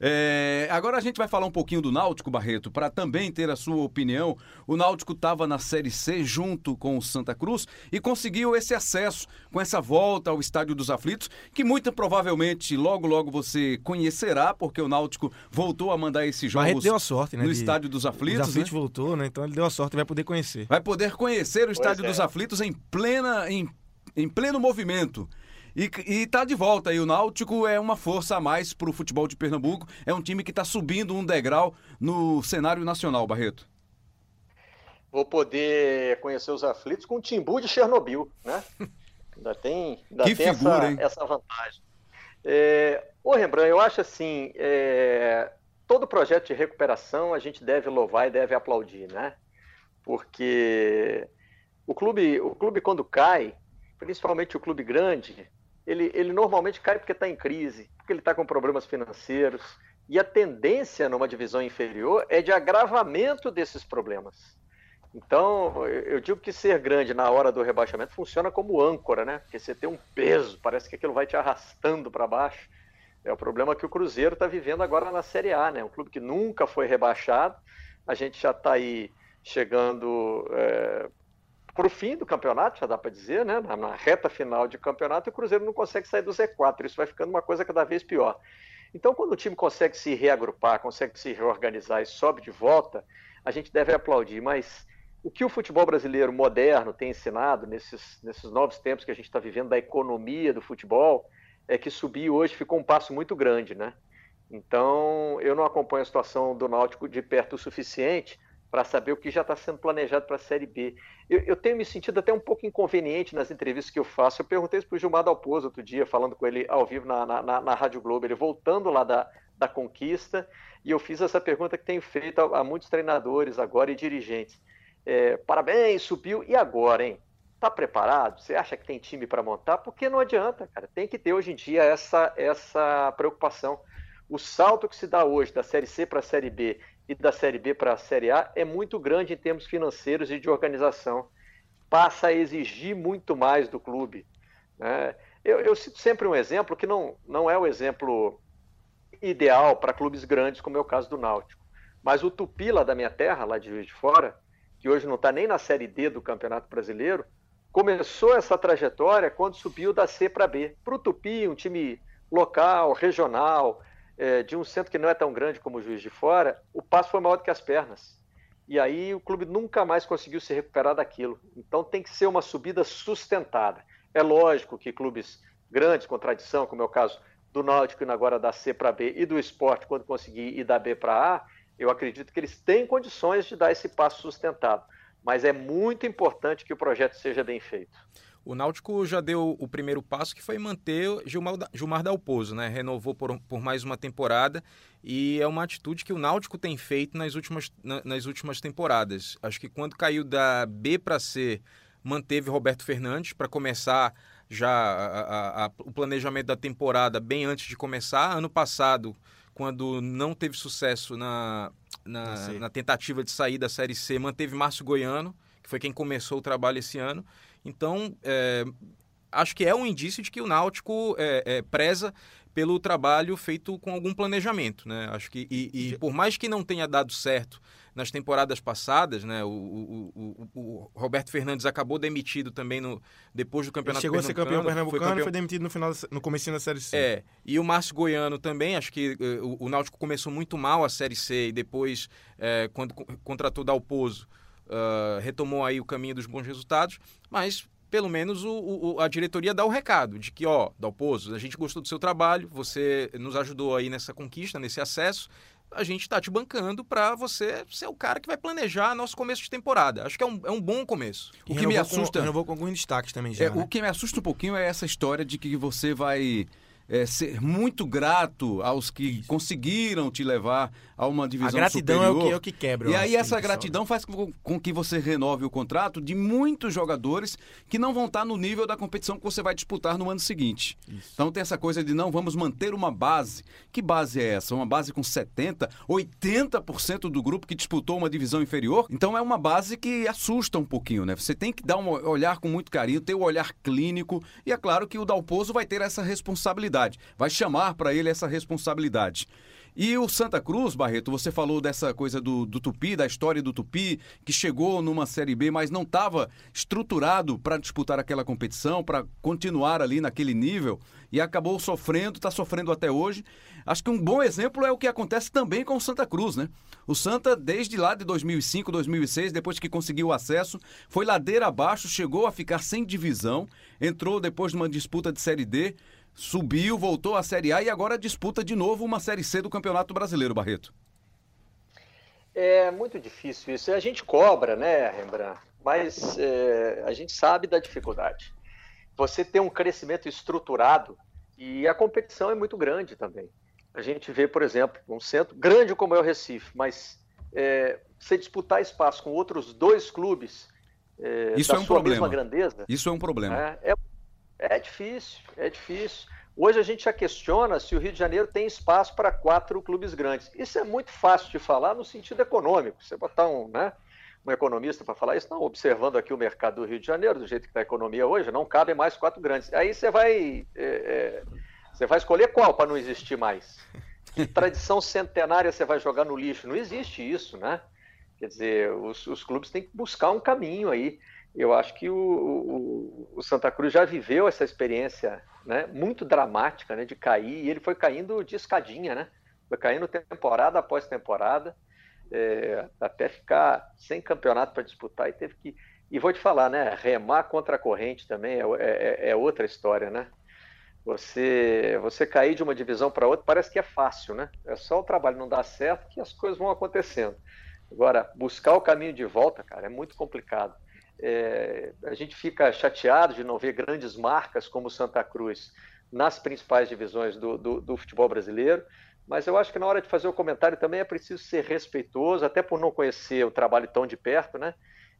É, agora a gente vai falar um pouquinho do Náutico, Barreto, para também ter a sua opinião. O Náutico estava na Série C junto com o Santa Cruz e conseguiu esse acesso com essa volta ao Estádio dos Aflitos, que muito provavelmente logo logo você conhecerá, porque o Náutico voltou a mandar esses jogos Barreto deu a sorte, né, no de... Estádio dos Aflitos. Os Aflitos né? voltou, né? Então ele deu a sorte e vai poder conhecer. Vai poder conhecer o Estádio é. dos Aflitos em plena em, em pleno movimento. E, e tá de volta aí. O Náutico é uma força a mais para o futebol de Pernambuco. É um time que está subindo um degrau no cenário nacional, Barreto. Vou poder conhecer os aflitos com o Timbu de Chernobyl, né? Ainda tem, ainda que tem figura, essa, essa, vantagem. É, ô Rembrandt, eu acho assim, é, todo projeto de recuperação a gente deve louvar e deve aplaudir, né? Porque o clube, o clube quando cai, principalmente o clube grande, ele, ele normalmente cai porque está em crise, porque ele está com problemas financeiros. E a tendência numa divisão inferior é de agravamento desses problemas. Então, eu digo que ser grande na hora do rebaixamento funciona como âncora, né? Porque você tem um peso, parece que aquilo vai te arrastando para baixo. É o problema que o Cruzeiro está vivendo agora na Série A, né? Um clube que nunca foi rebaixado. A gente já está aí chegando é, para o fim do campeonato, já dá para dizer, né? Na, na, reta final de campeonato, o Cruzeiro não consegue sair do Z4. Isso vai ficando uma coisa cada vez pior. Então, quando o time consegue se reagrupar, consegue se reorganizar e sobe de volta, a gente deve aplaudir. Mas o que o futebol brasileiro moderno tem ensinado nesses, nesses novos tempos que a gente está vivendo da economia do futebol é que subir hoje ficou um passo muito grande, né? Então, eu não acompanho a situação do Náutico de perto o suficiente para saber o que já está sendo planejado para a Série B. Eu, eu, tenho me sentido até um pouco inconveniente nas entrevistas que eu faço. Eu perguntei isso para o Gilmar Dalpozo outro dia, falando com ele ao vivo na, na, na, Rádio Globo, ele voltando lá da, da conquista, e eu fiz essa pergunta que tenho feito a, a muitos treinadores agora e dirigentes. É, parabéns, subiu, e agora, hein? Está preparado? Você acha que tem time para montar? Porque não adianta, cara. Tem que ter hoje em dia essa, essa preocupação. O salto que se dá hoje da Série C para a Série B e da Série B para a Série A é muito grande em termos financeiros e de organização. Passa a exigir muito mais do clube. Né? Eu, eu, cito sempre um exemplo que não, não é o exemplo ideal para clubes grandes, como é o caso do Náutico. Mas o Tupi, lá da minha terra, lá de Juiz de Fora, que hoje não está nem na Série D do Campeonato Brasileiro, começou essa trajetória quando subiu da C para B. Para o Tupi, um time local, regional, é, de um centro que não é tão grande como o Juiz de Fora, o passo foi maior do que as pernas. E aí o clube nunca mais conseguiu se recuperar daquilo. Então tem que ser uma subida sustentada. É lógico que clubes grandes, com tradição, como é o caso do Náutico e agora da C para B e do esporte, quando conseguir ir da B para A, eu acredito que eles têm condições de dar esse passo sustentado. Mas é muito importante que o projeto seja bem feito. O Náutico já deu o primeiro passo, que foi manter Gilmar, Gilmar Dalpozo, né? Renovou por, por mais uma temporada e é uma atitude que o Náutico tem feito nas últimas, na, nas últimas temporadas. Acho que quando caiu da B para C, manteve Roberto Fernandes para começar já a, a, a, o planejamento da temporada bem antes de começar. Ano passado, quando não teve sucesso na, na, na tentativa de sair da Série C, manteve Márcio Goiano, que foi quem começou o trabalho esse ano. Então, é, acho que é um indício de que o Náutico é, é, preza pelo trabalho feito com algum planejamento, né? Acho que e, e, por mais que não tenha dado certo nas temporadas passadas, né? O, o, o, o Roberto Fernandes acabou demitido também no depois do campeonato. Ele chegou a ser campeão pernambucano, foi, campeão... foi demitido no final no começo da série C. É e o Márcio Goiano também. Acho que uh, o, Náutico começou muito mal a série C e depois uh, quando contratou Dalpozo uh, retomou aí o caminho dos bons resultados, mas pelo menos o, o, a diretoria dá o recado de que, ó, Dalpozo, a gente gostou do seu trabalho, você nos ajudou aí nessa conquista, nesse acesso, a gente está te bancando para você ser o cara que vai planejar nosso começo de temporada. Acho que é um, é um bom começo. O que me assusta. Com, eu vou com alguns destaques também já. É, né? O que me assusta um pouquinho é essa história de que você vai é, ser muito grato aos que Isso. conseguiram te levar a uma divisão superior. A gratidão superior. é o que, é o que quebra. E aí essa gratidão faz com, com, que você renove o contrato de muitos jogadores que não vão estar no nível da competição que você vai disputar no ano seguinte. Isso. Então tem essa coisa de não, vamos manter uma base. Que base é essa? Uma base com 70%, 80% do grupo que disputou uma divisão inferior? Então é uma base que assusta um pouquinho, né? Você tem que dar um olhar com muito carinho, ter o um olhar clínico e é claro que o Dalpozo vai ter essa responsabilidade, vai chamar para ele essa responsabilidade. E o Santa Cruz, Barreto, você falou dessa coisa do, do Tupi, da história do Tupi, que chegou numa Série B, mas não estava estruturado para disputar aquela competição, para continuar ali naquele nível, e acabou sofrendo, está sofrendo até hoje. Acho que um bom exemplo é o que acontece também com o Santa Cruz, né? O Santa, desde lá de 2005, 2006, depois que conseguiu o acesso, foi ladeira abaixo, chegou a ficar sem divisão, entrou depois numa disputa de Série D, subiu, voltou à Série A e agora disputa de novo uma Série C do Campeonato Brasileiro, Barreto. É muito difícil isso. A gente cobra, né, Rembrandt? Mas é, a gente sabe da dificuldade. Você tem um crescimento estruturado e a competição é muito grande também. A gente vê, por exemplo, um centro grande como é o Recife, mas é, você disputar espaço com outros dois clubes é, Isso da é um sua problema. mesma grandeza. Isso é um problema. É, é é difícil, é difícil. Hoje a gente já questiona se o Rio de Janeiro tem espaço para quatro clubes grandes. Isso é muito fácil de falar no sentido econômico. Você botar um, né, um economista para falar isso, não, observando aqui o mercado do Rio de Janeiro, do jeito que está a economia hoje, não cabem mais quatro grandes. Aí você vai, é, é, você vai escolher qual para não existir mais. Que tradição centenária você vai jogar no lixo? Não existe isso, né? Quer dizer, os, os clubes têm que buscar um caminho aí eu acho que o, o, o, Santa Cruz já viveu essa experiência né, muito dramática né, de cair, e ele foi caindo de escadinha, né? Foi caindo temporada após temporada, é, até ficar sem campeonato para disputar e teve que. E vou te falar, né? Remar contra a corrente também é, é, é outra história, né? Você, você cair de uma divisão para outra parece que é fácil, né? É só o trabalho não dar certo que as coisas vão acontecendo. Agora, buscar o caminho de volta, cara, é muito complicado. É, a gente fica chateado de não ver grandes marcas como Santa Cruz nas principais divisões do, do, do, futebol brasileiro, mas eu acho que na hora de fazer o comentário também é preciso ser respeitoso, até por não conhecer o trabalho tão de perto, né?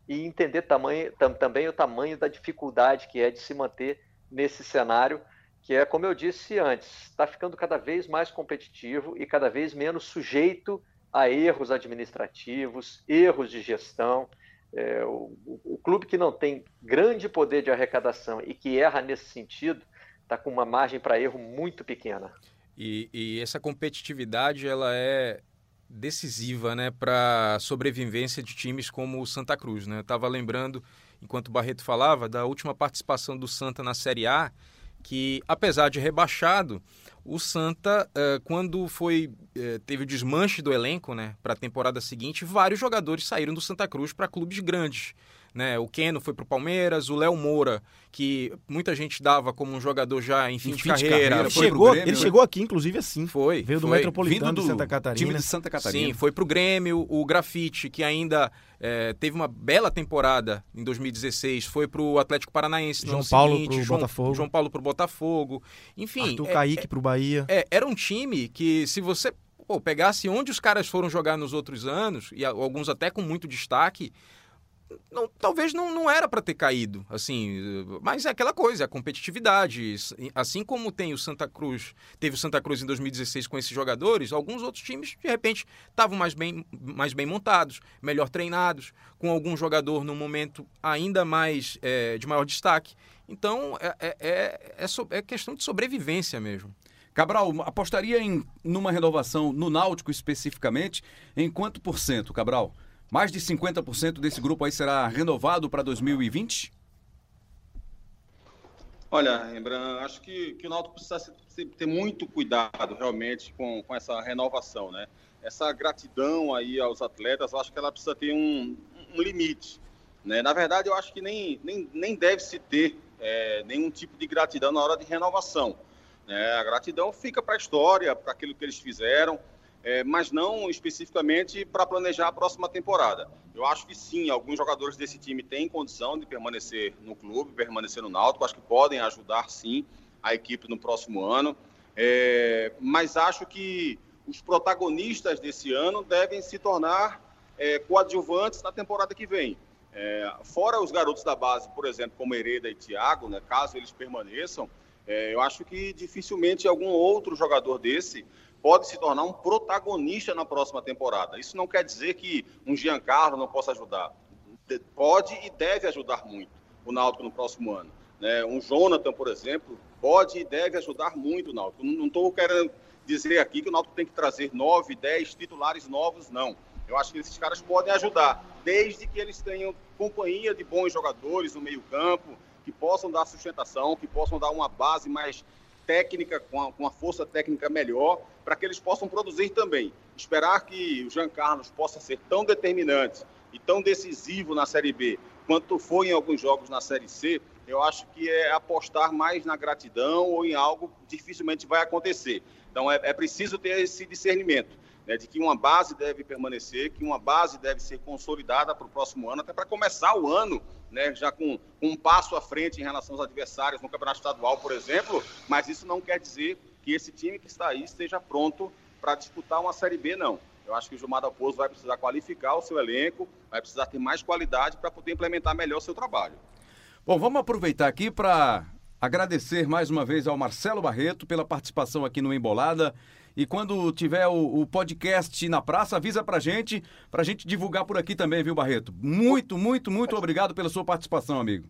E entender tamanho, tam, também o tamanho da dificuldade que é de se manter nesse cenário, que é, como eu disse antes, está ficando cada vez mais competitivo e cada vez menos sujeito a erros administrativos, erros de gestão. É, o, o, clube que não tem grande poder de arrecadação e que erra nesse sentido está com uma margem para erro muito pequena. E, e, essa competitividade ela é decisiva né, para a sobrevivência de times como o Santa Cruz. Né? Eu estava lembrando, enquanto o Barreto falava, da última participação do Santa na Série A, que apesar de rebaixado, o Santa, eh, quando foi eh, teve o desmanche do elenco né, para a temporada seguinte, vários jogadores saíram do Santa Cruz para clubes grandes. né? O Keno foi para o Palmeiras, o Léo Moura, que muita gente dava como um jogador já em fim, em de, fim carreira. de, carreira. Ele, chegou, Grêmio, ele né? chegou aqui, inclusive, assim. Foi. Veio do foi. Metropolitano do de Santa Catarina. Time de Santa Catarina. Sim, foi para o Grêmio. O Grafite, que ainda é, teve uma bela temporada em 2016, foi para o Atlético Paranaense. João Paulo para o Botafogo. João Paulo para o Botafogo. Enfim. Arthur é, Kaique é, para o Bahia. É, era um time que, se você pô, pegasse onde os caras foram jogar nos outros anos, e alguns até com muito destaque, não, talvez não, não era para ter caído, assim, mas é aquela coisa, é a competitividade. Assim como tem o Santa Cruz, teve o Santa Cruz em 2016 com esses jogadores, alguns outros times de repente estavam mais bem, mais bem montados, melhor treinados, com algum jogador no momento ainda mais é, de maior destaque. Então é, é, é, é, é questão de sobrevivência mesmo. Cabral, apostaria em numa renovação no Náutico especificamente, em quanto por cento, Cabral? Mais de 50% desse grupo aí será renovado para 2020? Olha, Rembrandt, acho que, que o Náutico precisa ter muito cuidado realmente com, com essa renovação, né? Essa gratidão aí aos atletas, acho que ela precisa ter um, um limite, né? Na verdade, eu acho que nem, nem, nem deve se ter é, nenhum tipo de gratidão na hora de renovação. Né? A gratidão fica para a história, para aquilo que eles fizeram, é, mas não especificamente para planejar a próxima temporada. Eu acho que sim, alguns jogadores desse time têm condição de permanecer no clube, permanecer no Náutico, acho que podem ajudar sim a equipe no próximo ano, é, mas acho que os protagonistas desse ano devem se tornar é, coadjuvantes na temporada que vem. É, fora os garotos da base, por exemplo, como Hereda e Thiago, né, caso eles permaneçam, é, eu acho que dificilmente algum outro jogador desse pode se tornar um protagonista na próxima temporada. Isso não quer dizer que um Giancarlo não possa ajudar. Pode e deve ajudar muito o Náutico no próximo ano. Né? Um Jonathan, por exemplo, pode e deve ajudar muito o Náutico. Não estou querendo dizer aqui que o Náutico tem que trazer nove, dez titulares novos, não. Eu acho que esses caras podem ajudar, desde que eles tenham companhia de bons jogadores no meio-campo, que possam dar sustentação, que possam dar uma base mais técnica, com, a, com uma força técnica melhor, para que eles possam produzir também. Esperar que o Jean Carlos possa ser tão determinante e tão decisivo na Série B quanto foi em alguns jogos na Série C, eu acho que é apostar mais na gratidão ou em algo que dificilmente vai acontecer. Então é, é preciso ter esse discernimento né, de que uma base deve permanecer, que uma base deve ser consolidada para o próximo ano, até para começar o ano né, já com, um passo à frente em relação aos adversários no Campeonato Estadual, por exemplo, mas isso não quer dizer que esse time que está aí esteja pronto para disputar uma Série B, não. Eu acho que o Gilmar Dalpozo vai precisar qualificar o seu elenco, vai precisar ter mais qualidade para poder implementar melhor o seu trabalho. Bom, vamos aproveitar aqui para agradecer mais uma vez ao Marcelo Barreto pela participação aqui no Embolada. E quando tiver o, o, podcast na praça, avisa pra gente, pra gente divulgar por aqui também, viu, Barreto? Muito, muito, muito obrigado pela sua participação, amigo.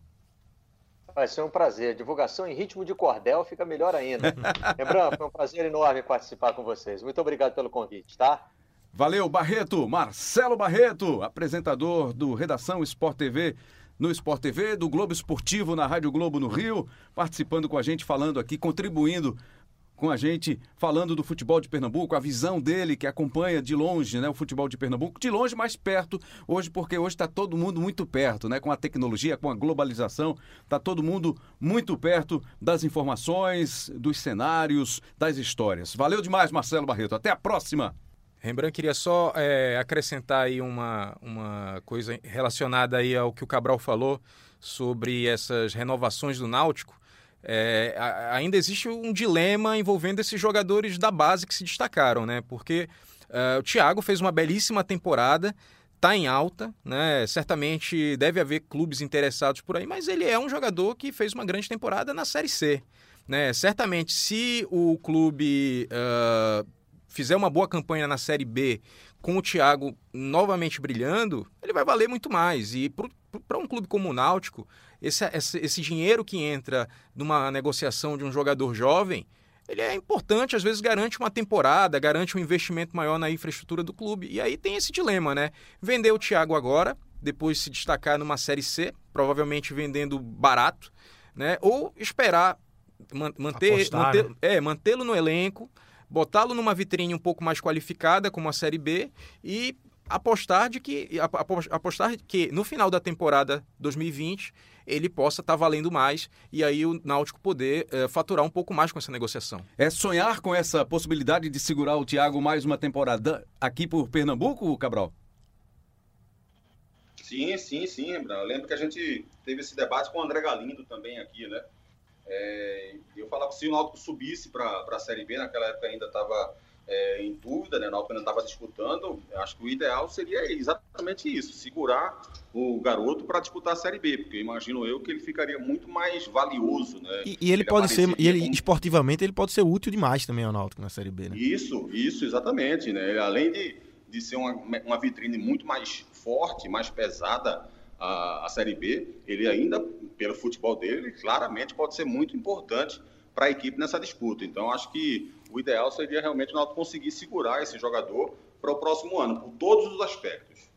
Vai ser um prazer. Divulgação em ritmo de cordel fica melhor ainda. Lembrando, foi um prazer enorme participar com vocês. Muito obrigado pelo convite, tá? Valeu, Barreto. Marcelo Barreto, apresentador do Redação Sport TV no Sport TV, do Globo Esportivo na Rádio Globo no Rio, participando com a gente, falando aqui, contribuindo com a gente falando do futebol de Pernambuco, a visão dele que acompanha de longe né, o futebol de Pernambuco, de longe mais perto, hoje, porque hoje está todo mundo muito perto, né? Com a tecnologia, com a globalização, está todo mundo muito perto das informações, dos cenários, das histórias. Valeu demais, Marcelo Barreto. Até a próxima! Rembrandt, queria só é, acrescentar aí uma, uma coisa relacionada aí ao que o Cabral falou sobre essas renovações do Náutico. É, ainda existe um dilema envolvendo esses jogadores da base que se destacaram, né? Porque uh, o Thiago fez uma belíssima temporada, está em alta, né? Certamente deve haver clubes interessados por aí, mas ele é um jogador que fez uma grande temporada na Série C. Né? Certamente, se o clube uh, fizer uma boa campanha na Série B com o Thiago novamente brilhando, ele vai valer muito mais. E para um clube como o Náutico, esse, esse, esse dinheiro que entra numa negociação de um jogador jovem, ele é importante, às vezes garante uma temporada, garante um investimento maior na infraestrutura do clube. E aí tem esse dilema, né? Vender o Thiago agora, depois se destacar numa Série C, provavelmente vendendo barato, né? Ou esperar manter, Apostar, manter, né? é, mantê-lo no elenco, botá-lo numa vitrine um pouco mais qualificada, como a Série B, e apostar de que apostar que no final da temporada 2020 ele possa estar tá valendo mais e aí o Náutico poder é, faturar um pouco mais com essa negociação. É sonhar com essa possibilidade de segurar o Thiago mais uma temporada aqui por Pernambuco, Cabral? Sim, sim, sim, Eu lembro que a gente teve esse debate com o André Galindo também aqui, né? É, eu falava que se o Náutico subisse para a Série B, naquela época ainda estava é, em dúvida, né? O Náutico ainda estava disputando. Acho que o ideal seria exatamente isso: segurar o garoto para disputar a Série B, porque imagino eu que ele ficaria muito mais valioso, né? E, e ele, ele pode ser, e ele como... esportivamente ele pode ser útil demais também ao Náutico na Série B, né? Isso, isso, exatamente, né? Além de, de ser uma, uma vitrine muito mais forte, mais pesada a, a Série B, ele ainda, pelo futebol dele, claramente pode ser muito importante para a equipe nessa disputa. Então, acho que o ideal seria realmente o Náutico conseguir segurar esse jogador para o próximo ano, por todos os aspectos.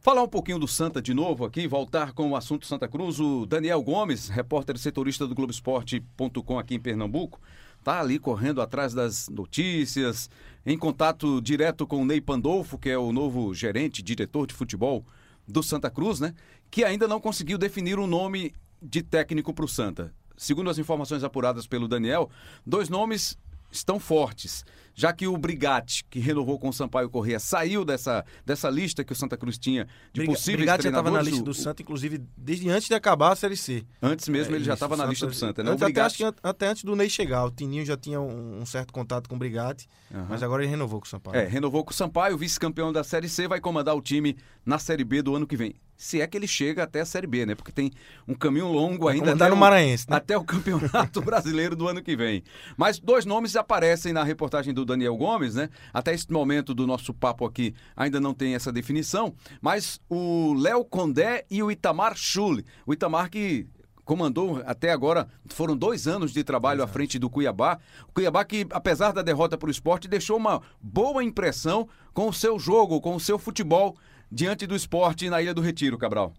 Falar um pouquinho do Santa de novo aqui, voltar com o assunto Santa Cruz. O Daniel Gomes, repórter setorista do Globoesporte.com aqui em Pernambuco, está ali correndo atrás das notícias, em contato direto com o Ney Pandolfo, que é o novo gerente, diretor de futebol do Santa Cruz, né? Que ainda não conseguiu definir um nome de técnico para o Santa segundo as informações apuradas pelo Daniel, dois nomes estão fortes, já que o Brigatti, que renovou com o Sampaio Corrêa, saiu dessa, dessa lista que o Santa Cruz tinha de Briga, possíveis Brigatti já estava na lista do Santa, inclusive, desde antes de acabar a Série C. Antes mesmo é, ele já estava na lista do Santa, né? Antes, até, até, antes do Ney chegar, o Tininho já tinha um, um certo contato com o Brigatti, uhum. mas agora ele renovou com o Sampaio. É, renovou com o Sampaio, vice-campeão da Série C, vai comandar o time na Série B do ano que vem se é que ele chega até a Série B, né? Porque tem um caminho longo ainda até, no o, Maranhense, né? até o Campeonato Brasileiro do ano que vem. Mas dois nomes aparecem na reportagem do Daniel Gomes, né? Até este momento do nosso papo aqui ainda não tem essa definição, mas o Léo Condé e o Itamar Schule. O Itamar que comandou até agora, foram dois anos de trabalho Exato. à frente do Cuiabá. O Cuiabá que, apesar da derrota para o esporte, deixou uma boa impressão com o seu jogo, com o seu futebol diante do esporte na Ilha do Retiro, Cabral.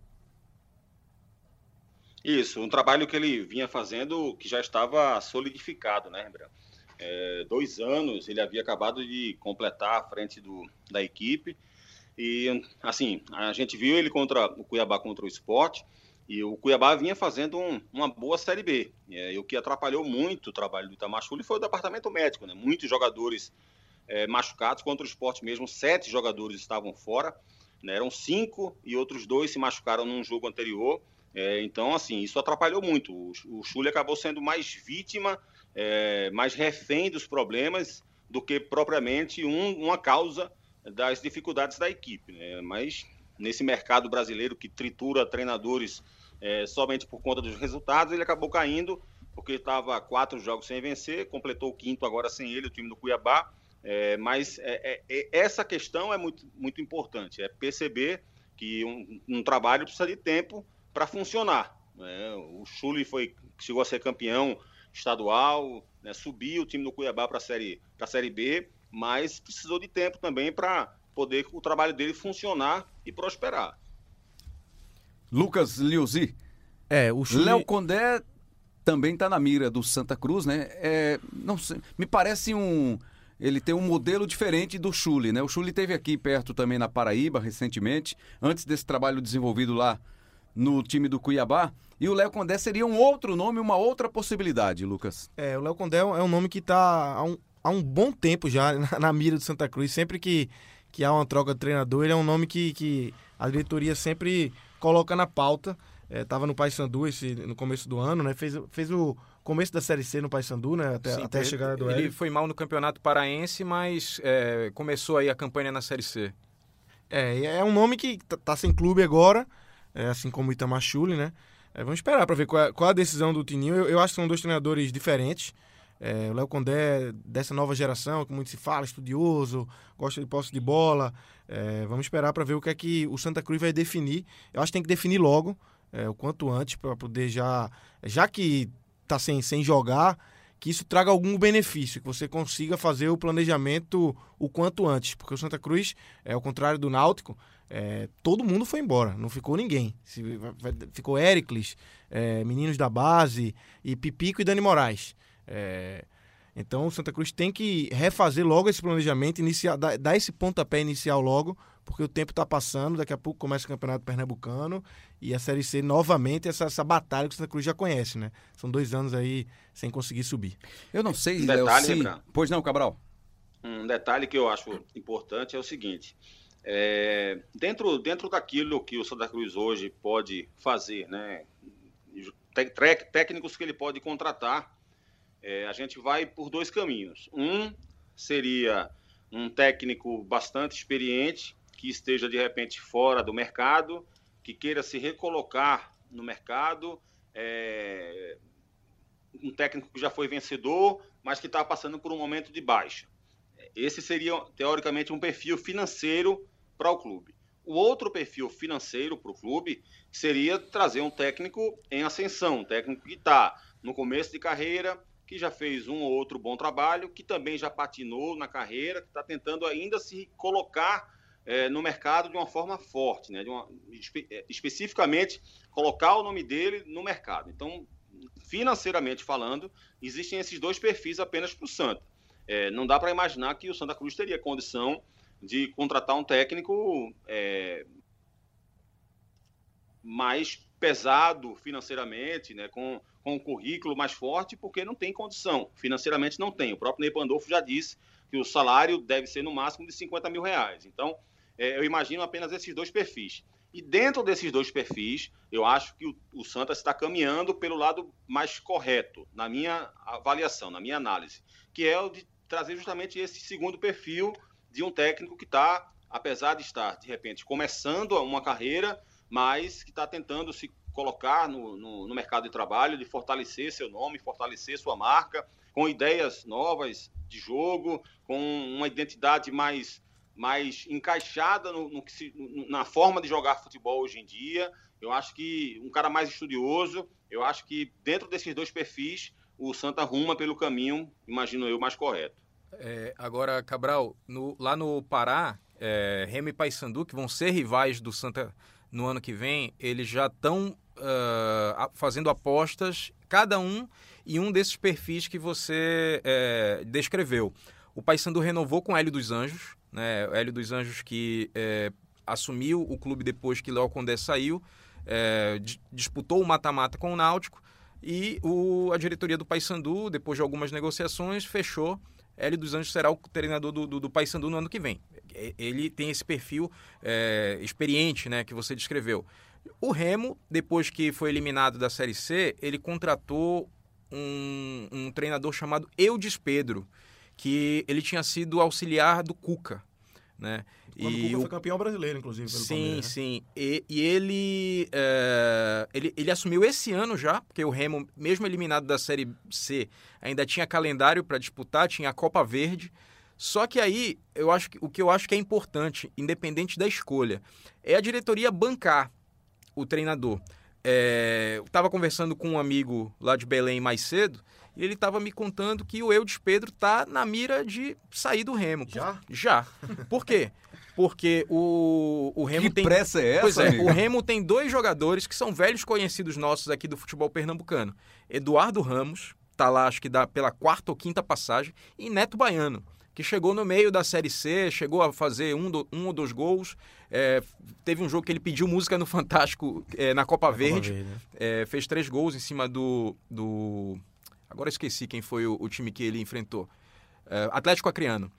Isso, um trabalho que ele vinha fazendo que já estava solidificado, né, Rembrandt? É, dois anos ele havia acabado de completar à frente do, da equipe e, assim, a gente viu ele contra o Cuiabá contra o esporte e o Cuiabá vinha fazendo um, uma boa Série B. É, e o que atrapalhou muito o trabalho do Itamar foi o departamento médico, né? Muitos jogadores é, machucados contra o esporte mesmo, sete jogadores estavam fora. Né? Eram cinco e outros dois se machucaram num jogo anterior. É, então, assim, isso atrapalhou muito. O, o acabou sendo mais vítima, é, mais refém dos problemas do que propriamente um, uma causa das dificuldades da equipe. Né? Mas nesse mercado brasileiro que tritura treinadores é, somente por conta dos resultados, ele acabou caindo porque estava quatro jogos sem vencer, completou o quinto agora sem ele, o time do Cuiabá. É, mas é, é, é, essa questão é muito, muito importante, é perceber que um, um trabalho precisa de tempo para funcionar. Né? O Chuli foi, chegou a ser campeão estadual, né? subiu o time do Cuiabá para a série, a série B, mas precisou de tempo também para poder o trabalho dele funcionar e prosperar. Lucas Liuzi. É, o Chuli... Léo Condé também está na mira do Santa Cruz, né? É, não sei, me parece um ele tem um modelo diferente do Chuli, né? O Chuli teve aqui perto também na Paraíba recentemente, antes desse trabalho desenvolvido lá no time do Cuiabá. E o Léo Condé seria um outro nome, uma outra possibilidade, Lucas. É, o Léo Condé é um nome que está há um, há um bom tempo já na, mira do Santa Cruz. Sempre que, que há uma troca de treinador, ele é um nome que, que a diretoria sempre coloca na pauta. Estava é, no Paysandu no começo do ano, né? Fez, fez o começo da Série C no Paysandu, né? Até, Sim, até a chegada do Ele foi mal no Campeonato Paraense, mas é, começou aí a campanha na Série C. É, é um nome que tá, tá sem clube agora, é, assim como o Itamar né? É, vamos esperar para ver qual é, qual é, a decisão do Tininho. Eu, eu, acho que são dois treinadores diferentes. É, o Léo Condé, dessa nova geração, que muito se fala, estudioso, gosta de posse de bola. É, vamos esperar para ver o que é que o Santa Cruz vai definir. Eu acho que tem que definir logo, o quanto antes, para poder já. Já que tá sem, sem jogar, que isso traga algum benefício, que você consiga fazer o planejamento o quanto antes. Porque o Santa Cruz, é ao contrário do Náutico, é, todo mundo foi embora, não ficou ninguém. Ficou Éricles, é, meninos da base, e Pipico e Dani Moraes. É, Então o Santa Cruz tem que refazer logo esse planejamento, iniciar, dar, dar esse pontapé inicial logo, porque o tempo está passando, daqui a pouco começa o Campeonato Pernambucano e a Série C novamente, essa, essa batalha que o Santa Cruz já conhece, né? São dois anos aí sem conseguir subir. Eu não sei, Um detalhe, se... Pois não, Cabral? Um detalhe que eu acho importante é o seguinte: é, dentro, dentro daquilo que o Santa Cruz hoje pode fazer, né, técnicos que ele pode contratar, é, a gente vai por dois caminhos. Um seria um técnico bastante experiente, que esteja de repente fora do mercado, que queira se recolocar no mercado, é, um técnico que já foi vencedor, mas que está passando por um momento de baixa. Esse seria, teoricamente, um perfil financeiro para o clube. O outro perfil financeiro para o clube seria trazer um técnico em ascensão, um técnico que está no começo de carreira, que já fez um ou outro bom trabalho, que também já patinou na carreira, que está tentando ainda se colocar eh, no mercado de uma forma forte, né? uma, espe- eh, especificamente colocar o nome dele no mercado. Então, financeiramente falando, existem esses dois perfis apenas para o Santa. É, não dá para imaginar que o Santa Cruz teria condição de contratar um técnico é, mais pesado financeiramente, né, com, com um currículo mais forte, porque não tem condição. Financeiramente não tem. O próprio Ney Pandolfo já disse que o salário deve ser no máximo de 50 mil reais. Então, é, eu imagino apenas esses dois perfis. E dentro desses dois perfis, eu acho que o, o Santa está caminhando pelo lado mais correto, na minha avaliação, na minha análise, que é o de trazer justamente esse segundo perfil de um técnico que está, apesar de estar, de repente, começando uma carreira, mas que está tentando se colocar no, no, no mercado de trabalho, de fortalecer seu nome, fortalecer sua marca, com ideias novas de jogo, com uma identidade mais mais encaixada no, no que se, na forma de jogar futebol hoje em dia. Eu acho que um cara mais estudioso, eu acho que dentro desses dois perfis, o Santa ruma pelo caminho, imagino eu, mais correto. É, agora, Cabral, no- lá no Pará, é, Remo e Paysandu, que vão ser rivais do Santa no ano que vem, eles já estão ah, fazendo apostas, cada um em um desses perfis que você é, descreveu. O Paysandu renovou com Hélio dos Anjos, né? Hélio dos Anjos que é, assumiu o clube depois que Léo Condé saiu, é, di- disputou o mata-mata com o Náutico e o, a diretoria do Paysandu, depois de algumas negociações, fechou. Hélio dos Anjos será o treinador do, do, do Paysandu no ano que vem. Ele tem esse perfil é, experiente né, que você descreveu. O Remo, depois que foi eliminado da Série C, ele contratou um, um treinador chamado Eudes Pedro, que ele tinha sido auxiliar do Cuca. Né? Quando o E Cuca o foi campeão brasileiro, inclusive, pelo Sim, Palmeiras, né? sim. E, e ele, é, ele ele assumiu esse ano já, porque o Remo, mesmo eliminado da Série C, ainda tinha calendário para disputar, tinha a Copa Verde. Só que aí, eu acho que, o que eu acho que é importante, independente da escolha, é a diretoria bancar o treinador. É, eu estava conversando com um amigo lá de Belém mais cedo, e ele estava me contando que o Eudes Pedro tá na mira de sair do Remo. Já? Já. Por quê? Porque o, o Remo Que tem. pressa é essa, Pois é, o Remo tem dois jogadores que são velhos conhecidos nossos aqui do futebol pernambucano. Eduardo Ramos, tá lá acho que dá pela quarta ou quinta passagem, e Neto Baiano, que chegou no meio da Série C, chegou a fazer um, do- um ou dois gols. é, teve um jogo que ele pediu música no Fantástico é, na Copa Na Copa Verde. Verde, né? É, fez três gols em cima do. do... Agora esqueci quem foi o, o time que ele enfrentou. É, Atlético Acreano.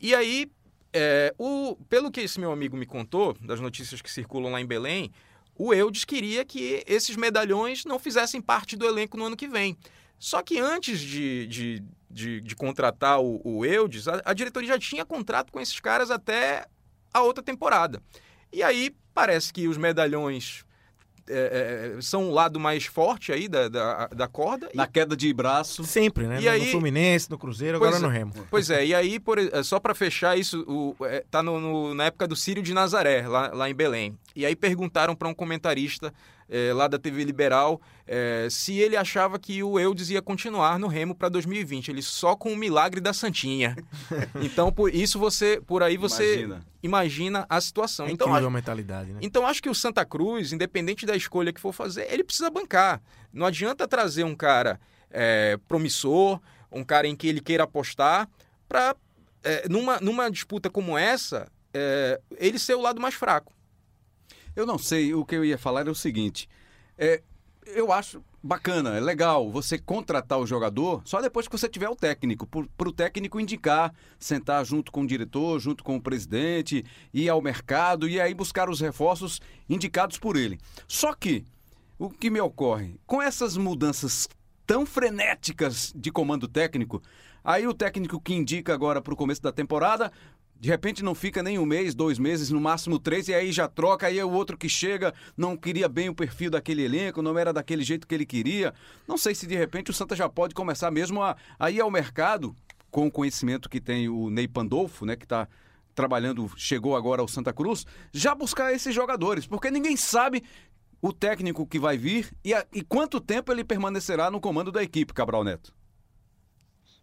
E aí, é, o, pelo que esse meu amigo me contou, das notícias que circulam lá em Belém, o Eudes queria que esses medalhões não fizessem parte do elenco no ano que vem. Só que antes de, de, de, de contratar o, o Eudes, a, a diretoria já tinha contrato com esses caras até a outra temporada. E aí parece que os medalhões é, é, são o lado mais forte aí da, da, da corda. e Na queda de braço. Sempre, né? E no, aí- no Fluminense, no Cruzeiro, Pois agora é. no Remo. Pois é, e aí, por, só para fechar isso, o, é, tá no, no- na época do Círio de Nazaré, lá, lá em Belém. E aí perguntaram para um comentarista eh, lá da TV Liberal eh, se ele achava que o Eudes ia continuar no Remo para 2020. Ele só com o milagre da Santinha. Então, por isso você, por aí você Imagina. imagina a situação. É então, incrível acho- a mentalidade, né? então acho que o Santa Cruz, independente da escolha que for fazer, ele precisa bancar. Não adianta trazer um cara é, promissor, um cara em que ele queira apostar para, é, numa, numa disputa como essa, é, ele ser o lado mais fraco. Eu não sei, o que eu ia falar é o seguinte. É, eu acho bacana, é legal você contratar o jogador só depois que você tiver o técnico, para o técnico indicar, sentar junto com o diretor, junto com o presidente, ir ao mercado e aí buscar os reforços indicados por ele. Só que, o que me ocorre, com essas mudanças tão frenéticas de comando técnico, aí o técnico que indica agora para o começo da temporada de repente não fica nem um mês, dois meses, no máximo três, e aí já troca, aí é o outro que chega, não queria bem o perfil daquele elenco, não era daquele jeito que ele queria. Não sei se de repente o Santa já pode começar mesmo a, a ir ao mercado, com o conhecimento que tem o Ney Pandolfo, né, que está trabalhando, chegou agora ao Santa Cruz, já buscar esses jogadores, porque ninguém sabe o técnico que vai vir e, a, e quanto tempo ele permanecerá no comando da equipe, Cabral Neto.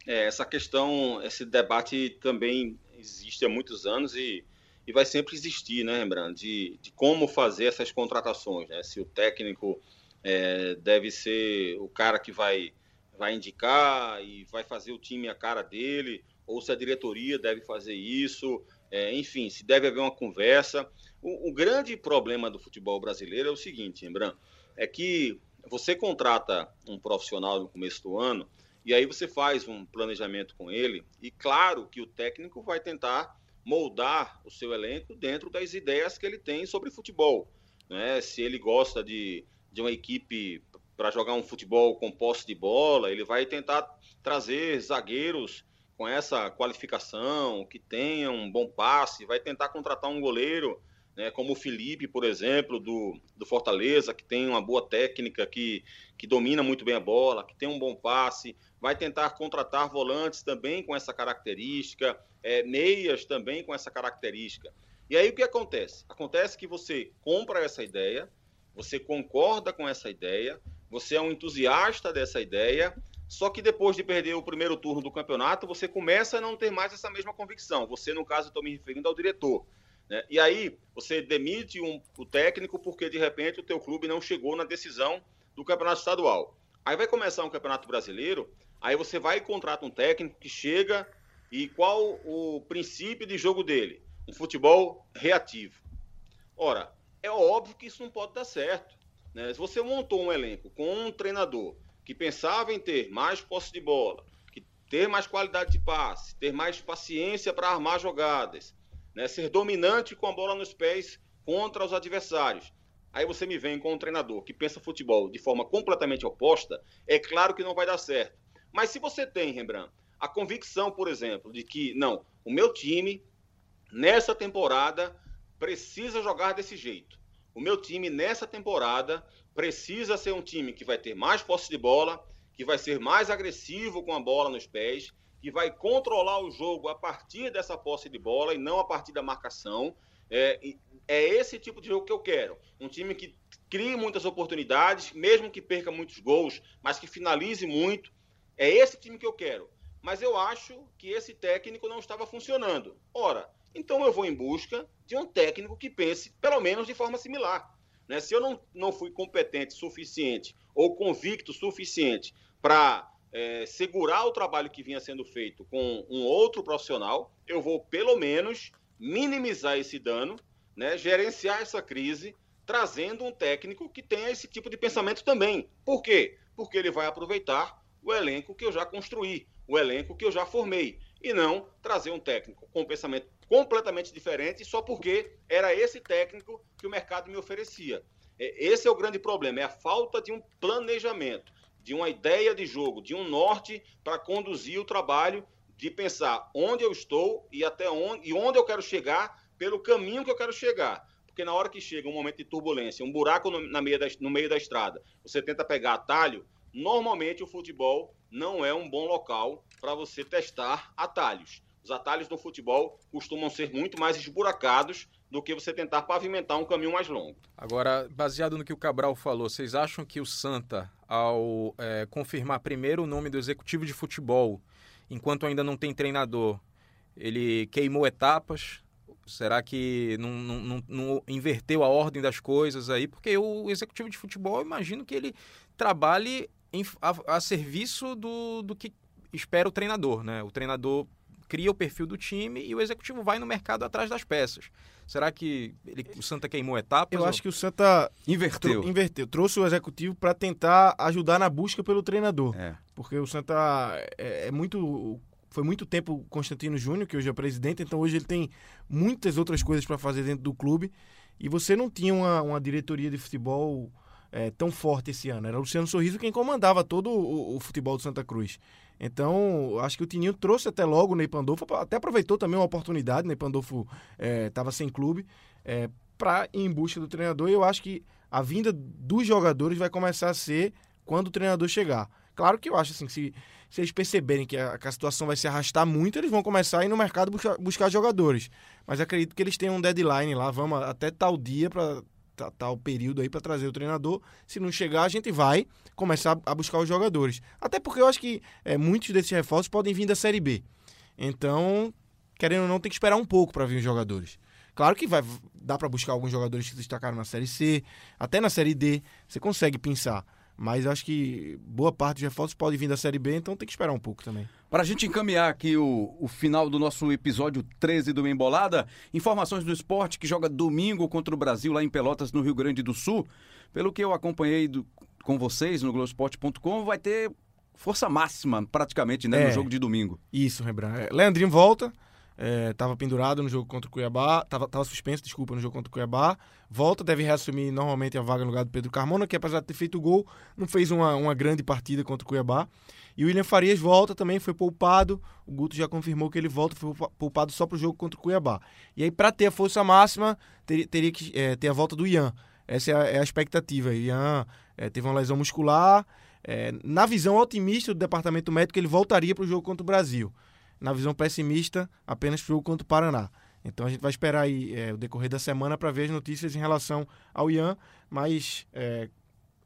É, essa questão, esse debate também existe há muitos anos e, e vai sempre existir, né, Rembrandt, de, de como fazer essas contratações, né? Se o técnico é, deve ser o cara que vai, vai indicar e vai fazer o time a cara dele, ou se a diretoria deve fazer isso, é, enfim, se deve haver uma conversa. O, o, grande problema do futebol brasileiro é o seguinte, Rembrandt, é que você contrata um profissional no começo do ano e aí você faz um planejamento com ele, e claro que o técnico vai tentar moldar o seu elenco dentro das ideias que ele tem sobre futebol. Né? Se ele gosta de, de uma equipe para jogar um futebol com posse de bola, ele vai tentar trazer zagueiros com essa qualificação, que tenham um bom passe, vai tentar contratar um goleiro né, como o Felipe, por exemplo, do, do Fortaleza, que tem uma boa técnica, que, que domina muito bem a bola, que tem um bom passe, vai tentar contratar volantes também com essa característica, é, meias também com essa característica. E aí o que acontece? Acontece que você compra essa ideia, você concorda com essa ideia, você é um entusiasta dessa ideia, só que depois de perder o primeiro turno do campeonato, você começa a não ter mais essa mesma convicção. Você, no caso, estou me referindo ao diretor. Né? E aí você demite um, o técnico porque de repente o teu clube não chegou na decisão do campeonato estadual. Aí vai começar um campeonato brasileiro Aí você vai e contrata um técnico que chega e qual o princípio de jogo dele? Um futebol reativo. Ora, é óbvio que isso não pode dar certo. Né? Se você montou um elenco com um treinador que pensava em ter mais posse de bola, que ter mais qualidade de passe, ter mais paciência para armar jogadas, né? ser dominante com a bola nos pés contra os adversários. Aí você me vem com um treinador que pensa futebol de forma completamente oposta, é claro que não vai dar certo. Mas se você tem, Rembrandt, a convicção, por exemplo, de que, não, o meu time, nessa temporada, precisa jogar desse jeito. O meu time, nessa temporada, precisa ser um time que vai ter mais posse de bola, que vai ser mais agressivo com a bola nos pés, que vai controlar o jogo a partir dessa posse de bola e não a partir da marcação. É, é esse tipo de jogo que eu quero. Um time que crie muitas oportunidades, mesmo que perca muitos gols, mas que finalize muito, é esse time que eu quero. Mas eu acho que esse técnico não estava funcionando. Ora, então eu vou em busca de um técnico que pense, pelo menos, de forma similar. Né? Se eu não, não fui competente suficiente ou convicto suficiente para é, segurar o trabalho que vinha sendo feito com um outro profissional, eu vou, pelo menos, minimizar esse dano, né? gerenciar essa crise, trazendo um técnico que tenha esse tipo de pensamento também. Por quê? Porque ele vai aproveitar o elenco que eu já construí, o elenco que eu já formei, e não trazer um técnico com um pensamento completamente diferente só porque era esse técnico que o mercado me oferecia. É, esse é o grande problema, é a falta de um planejamento, de uma ideia de jogo, de um norte para conduzir o trabalho, de pensar onde eu estou e até onde e onde eu quero chegar pelo caminho que eu quero chegar. Porque na hora que chega um momento de turbulência, um buraco no, na meio da, no meio da estrada, você tenta pegar atalho, Normalmente o futebol não é um bom local para você testar atalhos. Os atalhos no futebol costumam ser muito mais esburacados do que você tentar pavimentar um caminho mais longo. Agora, baseado no que o Cabral falou, vocês acham que o Santa, ao é, confirmar primeiro o nome do executivo de futebol, enquanto ainda não tem treinador, ele queimou etapas? Será que não, não, não, não inverteu a ordem das coisas aí? Porque o executivo de futebol, eu imagino que ele trabalhe em, a, a, serviço do, do que espera o treinador, né? O treinador cria o perfil do time e o executivo vai no mercado atrás das peças. Será que ele, o Santa queimou etapas? Eu ou... acho que o Santa inverteu. inverteu. Trouxe o executivo para tentar ajudar na busca pelo treinador. É. Porque o Santa é, é muito foi muito tempo Constantino Júnior, que hoje é presidente, então hoje ele tem muitas outras coisas para fazer dentro do clube. E você não tinha uma, uma diretoria de futebol é, tão forte esse ano. Era o Luciano Sorriso quem comandava todo o, o futebol do Santa Cruz. Então, acho que o Tininho trouxe até logo o Ney Pandolfo, até aproveitou também uma oportunidade, o Ney Pandolfo estava é, sem clube, é, para ir em busca do treinador. E eu acho que a vinda dos jogadores vai começar a ser quando o treinador chegar. Claro que eu acho assim, se, se eles perceberem que a, que a situação vai se arrastar muito, eles vão começar a ir no mercado buscar, buscar jogadores. Mas acredito que eles têm um deadline lá, vamos até tal dia para tal período aí para trazer o treinador. Se não chegar, a gente vai começar a buscar os jogadores. Até porque eu acho que é, muitos desses reforços podem vir da Série B. Então, querendo ou não, tem que esperar um pouco para vir os jogadores. Claro que vai dá para buscar alguns jogadores que se destacaram na Série C, até na Série D, você consegue pensar. Mas acho que boa parte dos reforços pode vir da Série B, então tem que esperar um pouco também. Para a gente encaminhar aqui o, o final do nosso episódio 13 do Embolada, informações do esporte que joga domingo contra o Brasil lá em Pelotas, no Rio Grande do Sul. Pelo que eu acompanhei do, com vocês no Globoesporte.com, vai ter força máxima praticamente né, é, no jogo de domingo. Isso, Rembrandt. É, Leandrinho volta, estava é, pendurado no jogo contra o Cuiabá, estava tava suspenso, desculpa, no jogo contra o Cuiabá. Volta, deve reassumir normalmente a vaga no lugar do Pedro Carmona, que apesar de ter feito o gol, não fez uma, uma grande partida contra o Cuiabá. E o William Farias volta também, foi poupado. O Guto já confirmou que ele volta, foi poupado só para o jogo contra o Cuiabá. E aí, para ter a força máxima, ter, teria que é, ter a volta do Ian. Essa é a, é a expectativa. Ian é, teve uma lesão muscular. É, na visão otimista do departamento médico, ele voltaria para o jogo contra o Brasil. Na visão pessimista, apenas para o contra o Paraná. Então a gente vai esperar aí é, o decorrer da semana para ver as notícias em relação ao Ian, mas é,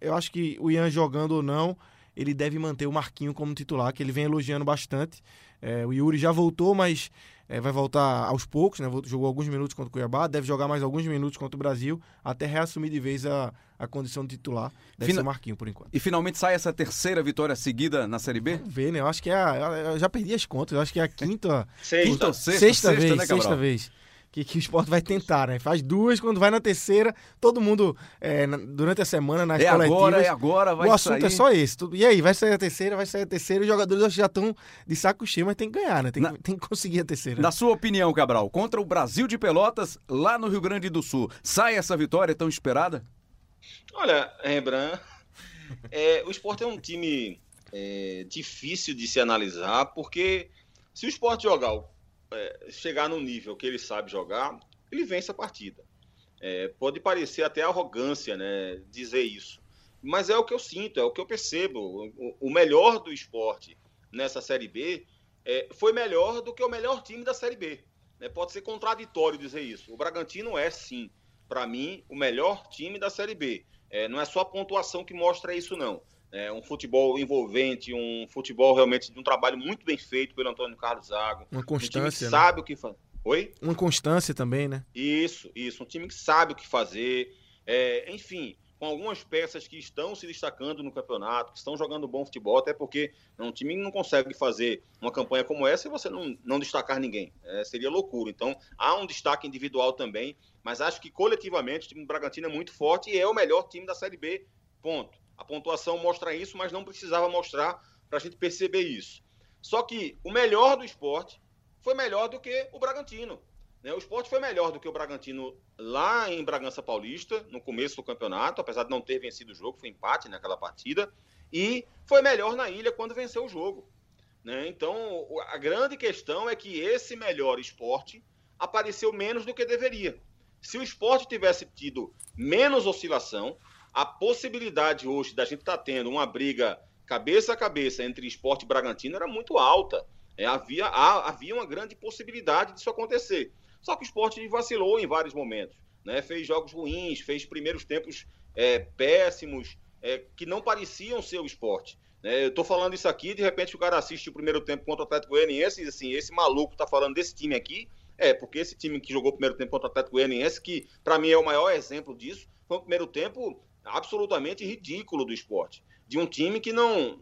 eu acho que o Ian jogando ou não, ele deve manter o Marquinho como titular, que ele vem elogiando bastante. É, o Yuri já voltou, mas é, vai voltar aos poucos, né? Jogou alguns minutos contra o Cuiabá, deve jogar mais alguns minutos contra o Brasil, até reassumir de vez a, a condição de titular. Deve Fina... ser o Marquinho, por enquanto. E finalmente sai essa terceira vitória seguida na Série B? Vamos ver, né? Eu acho que é a, eu já perdi as contas, eu acho que é a quinta... sexta. Quinta, sexta, sexta, sexta, vez, né, sexta vez que, que o esporte vai tentar, né? Faz duas, quando vai na terceira, todo mundo, é, na, durante a semana, nas é coletivas... Agora, é agora, vai O assunto sair. é só esse. Tudo, e aí, vai sair a terceira, vai sair a terceira, os jogadores já estão de saco cheio, mas tem que ganhar, né? Tem, na, tem que conseguir a terceira. Na sua opinião, Cabral, contra o Brasil de Pelotas, lá no Rio Grande do Sul, sai essa vitória tão esperada? Olha, Rembrandt, é, o esporte é um time é, difícil de se analisar, porque se o esporte jogar é, chegar no nível que ele sabe jogar, ele vence a partida. É, pode parecer até arrogância né, dizer isso, mas é o que eu sinto, é o que eu percebo. O, o melhor do esporte nessa Série B é, foi melhor do que o melhor time da Série B. Né? Pode ser contraditório dizer isso. O Bragantino é, sim, para mim, o melhor time da Série B. É, não é só a pontuação que mostra isso, não. É um futebol envolvente, um futebol realmente de um trabalho muito bem feito pelo Antônio Carlos Zago. Uma constância. Um time que né? sabe o que fazer. Oi? Uma constância também, né? Isso, isso. Um time que sabe o que fazer. É, enfim, com algumas peças que estão se destacando no campeonato, que estão jogando bom futebol, até porque um time não consegue fazer uma campanha como essa e você não, não destacar ninguém. É, seria loucura. Então, há um destaque individual também, mas acho que coletivamente o time do Bragantino é muito forte e é o melhor time da Série B. Ponto. A pontuação mostra isso, mas não precisava mostrar para a gente perceber isso. Só que o melhor do esporte foi melhor do que o Bragantino. Né? O esporte foi melhor do que o Bragantino lá em Bragança Paulista, no começo do campeonato, apesar de não ter vencido o jogo, foi empate naquela partida. E foi melhor na ilha quando venceu o jogo. Né? Então, a grande questão é que esse melhor esporte apareceu menos do que deveria. Se o esporte tivesse tido menos oscilação, a possibilidade hoje da gente estar tá tendo uma briga cabeça a cabeça entre esporte e Bragantino era muito alta. É, havia, há, havia uma grande possibilidade disso acontecer. Só que o esporte vacilou em vários momentos. Né? Fez jogos ruins, fez primeiros tempos é, péssimos, é, que não pareciam ser o esporte. Né? Eu estou falando isso aqui, de repente o cara assiste o primeiro tempo contra o Atlético Goianiense e diz assim, esse maluco está falando desse time aqui. É, porque esse time que jogou o primeiro tempo contra o Atlético Goianiense, que para mim é o maior exemplo disso, foi um primeiro tempo absolutamente ridículo do esporte. de um time que não,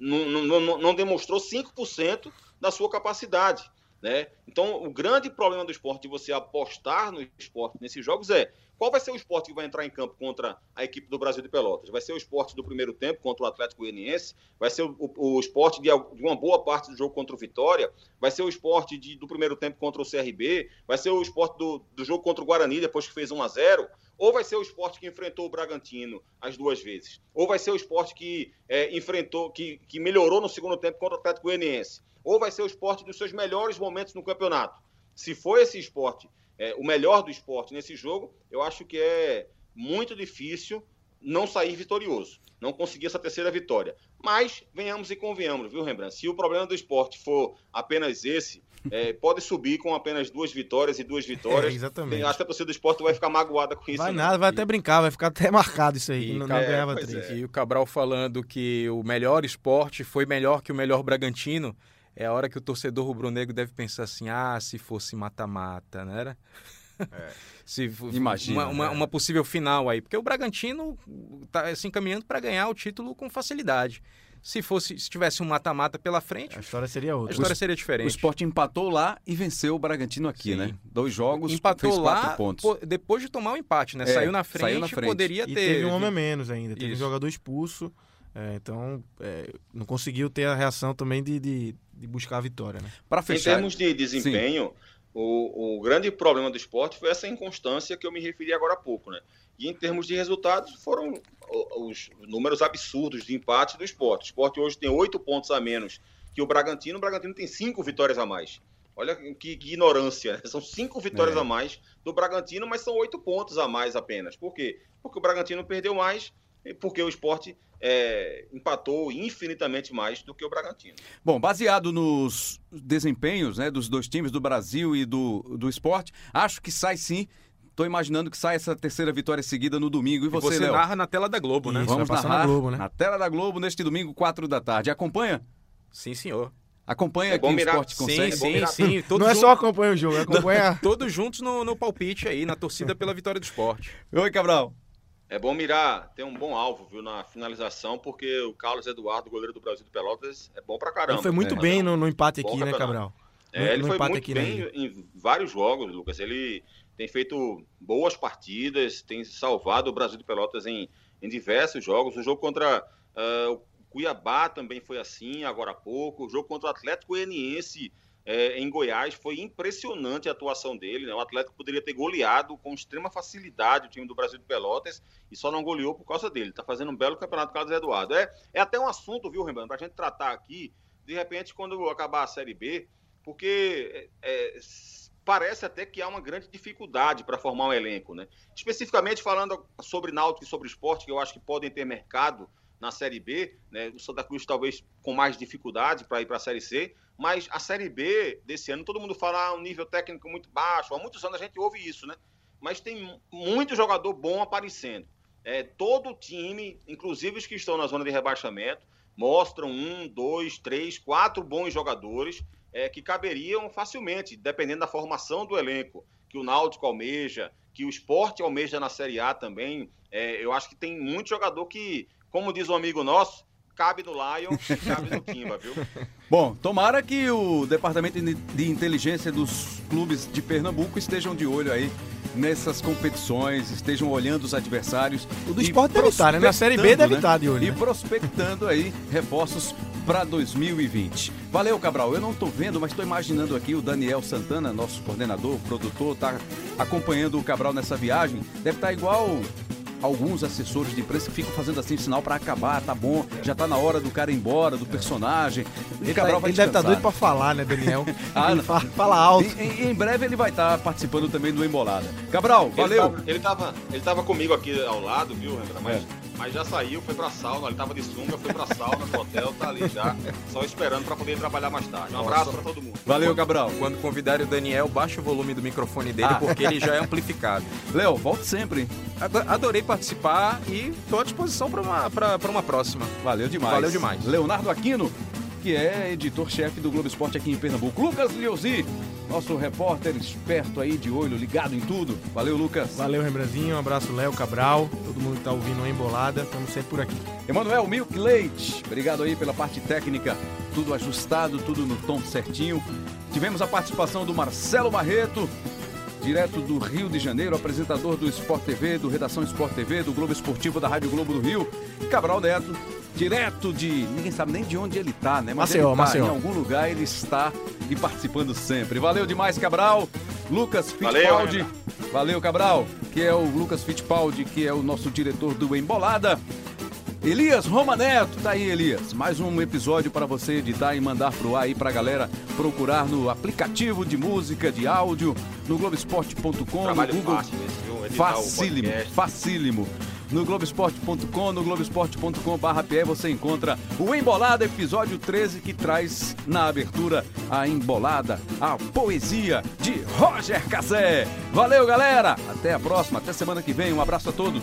não, não, demonstrou 5% da sua capacidade. Né? Então, o grande problema do esporte de você apostar no esporte nesses jogos é qual vai ser o esporte que vai entrar em campo contra a equipe do Brasil de Pelotas? Vai ser o esporte do primeiro tempo contra o Atlético Goianiense? Vai ser o, o, o esporte de, de, uma boa parte do jogo contra o Vitória? Vai ser o esporte de, do primeiro tempo contra o CRB? Vai ser o esporte do, do jogo contra o Guarani depois que fez 1 a 0 ou vai ser o esporte que enfrentou o Bragantino as duas vezes, ou vai ser o esporte que é, enfrentou, que, que melhorou no segundo tempo contra o Atlético Goianiense, ou vai ser o esporte dos seus melhores momentos no campeonato. Se for esse esporte, é, o melhor do esporte nesse jogo, eu acho que é muito difícil não sair vitorioso, não conseguir essa terceira vitória. Mas venhamos e convenhamos, viu, Rembrandt? Se o problema do esporte for apenas esse, é, pode subir com apenas duas vitórias e duas vitórias. É, exatamente. Acho que a torcida do esporte vai ficar magoada com isso. Vai nada, vai até brincar, vai ficar até marcado isso aí. E, não, ganhava três. É. E o Cabral falando que o melhor esporte foi melhor que o melhor Bragantino. É a hora que o torcedor rubro-negro deve pensar assim: ah, se fosse mata-mata, né? Era? É. se, Imagina. Uma, uma, né? uma, possível final aí. Porque o Bragantino está se encaminhando para ganhar o título com facilidade. Se fosse, se tivesse um mata-mata pela frente, a história seria outra. A história seria diferente. O esporte empatou lá e venceu o Bragantino aqui, Sim. né? Dois jogos, empatou fez lá, pontos. depois de tomar o um empate, né? É, saiu, na frente, saiu na frente, poderia e ter. Teve um homem a menos ainda, teve Isso. um jogador expulso. É, então, é, não conseguiu ter a reação também de, de, de buscar a vitória. Né? Para fechar. Em termos de desempenho, o, o, grande problema do esporte foi essa inconstância que eu me referi agora há pouco. Né? E em termos de resultados, foram os números absurdos de empate do esporte. O esporte hoje tem oito pontos a menos que o Bragantino. O Bragantino tem cinco vitórias a mais. Olha que, que ignorância. São cinco vitórias é. a mais do Bragantino, mas são oito pontos a mais apenas. Por quê? Porque o Bragantino perdeu mais, porque o esporte é, empatou infinitamente mais do que o Bragantino. Bom, baseado nos desempenhos né, dos dois times, do Brasil e do, do esporte, acho que sai sim Tô imaginando que sai essa terceira vitória seguida no domingo. E você, e você narra na tela da Globo, né? Isso, Vamos narrar na, Globo, né? na tela da Globo neste domingo, 4 da tarde. Acompanha? Sim, senhor. Acompanha é aqui o Esporte Consegue. Sim, sim, sim. Todos Não é só acompanha o jogo, é acompanha... Todos juntos no, no palpite aí, na torcida pela vitória do esporte. Oi, Cabral. É bom mirar, ter um bom alvo, viu, na finalização, porque o Carlos Eduardo, goleiro do Brasil de Pelotas, é bom pra caramba. Ele foi muito né? bem no, no empate aqui, né, Cabral? É, ele foi muito bem em vários jogos, Lucas. Ele tem feito boas partidas, tem salvado o Brasil de Pelotas em, em diversos jogos. O jogo contra uh, o Cuiabá também foi assim, agora há pouco. O jogo contra o Atlético Goianiense é, em Goiás foi impressionante a atuação dele. Né? O Atlético poderia ter goleado com extrema facilidade o time do Brasil de Pelotas e só não goleou por causa dele. Está fazendo um belo campeonato Carlos Eduardo. É, é até um assunto, viu, Rembrandt, para a gente tratar aqui, de repente, quando acabar a Série B, porque é, parece até que há uma grande dificuldade para formar um elenco, né? Especificamente falando sobre Náutico e sobre esporte, que eu acho que podem ter mercado na Série B, né? O Santa Cruz talvez com mais dificuldade para ir para a Série C, mas a Série B desse ano, todo mundo fala ah, um nível técnico muito baixo, há muitos anos a gente ouve isso, né? Mas tem muito jogador bom aparecendo. É, todo time, inclusive os que estão na zona de rebaixamento, mostram um, dois, três, quatro bons jogadores é, que caberiam facilmente, dependendo da formação do elenco, que o Náutico almeja, que o esporte almeja na Série A também. É, eu acho que tem muito jogador que, como diz um amigo nosso, cabe no Lion e cabe no Kimba, viu? Bom, tomara que o Departamento de Inteligência dos clubes de Pernambuco estejam de olho aí nessas competições, estejam olhando os adversários. O do esporte deve estar, né? Na Série B deve né? estar de olho. E né? prospectando aí reforços para 2020. Valeu, Cabral. Eu não estou vendo, mas estou imaginando aqui o Daniel Santana, nosso coordenador, produtor, tá acompanhando o Cabral nessa viagem. Deve estar tá igual alguns assessores de imprensa que ficam fazendo assim sinal para acabar, tá bom, já tá na hora do cara ir embora, do personagem. Ele, tá, ele deve estar tá doido para falar, né, Daniel? ah, ele fala, fala alto. Em, em, breve ele vai estar tá participando também do Embolada. Cabral, valeu. Ele tava, ele tava, comigo aqui ao lado, viu, Rendra? Mas é. Mas já saiu, foi pra sauna, ele tava de sunga, foi pra sauna, no hotel, tá ali já, só esperando pra poder trabalhar mais tarde. Um abraço pra todo mundo. Valeu, Cabral. Quando convidarem o Daniel, baixa o volume do microfone dele, ah. porque ele já é amplificado. Léo, volte sempre. Adorei participar e tô à disposição pra uma, pra, pra uma próxima. Valeu demais. Valeu demais. Leonardo Aquino, que é editor-chefe do Globo Esporte aqui em Pernambuco. Lucas Liozzi, nosso repórter esperto aí, de olho ligado em tudo. Valeu, Lucas. Valeu, Rembrandinho. Um abraço, Léo Cabral. Todo mundo que tá ouvindo a Embolada. Estamos sempre por aqui. Emanuel Milk Leite, obrigado aí pela parte técnica. Tudo ajustado, tudo no tom certinho. Tivemos a participação do Marcelo Barreto, direto do Rio de Janeiro, apresentador do Sport TV, do Redação Sport TV, do Globo Esportivo da Rádio Globo do Rio. Cabral Neto, direto de. Ninguém sabe nem de onde ele tá, né? Mas Maceió, ele tá, Maceió. em algum lugar ele está e participando sempre. Valeu demais, Cabral. Lucas Valeu, Fittipaldi. Renan. Valeu, Cabral, que é o Lucas Fittipaldi, que é o nosso diretor do Embolada. Elias Roma Neto, tá aí, Elias. Mais um episódio para você editar e mandar pro ar aí pra galera procurar no aplicativo de música, de áudio, no Globesport.com, no Google. fácil esse, viu? Facílimo, facílimo. No Globesport.com, no Globesport.com.br você encontra o Embolada, episódio 13, que traz na abertura a embolada, a poesia de Roger Cazé. Valeu, galera! Até a próxima, até semana que vem. Um abraço a todos.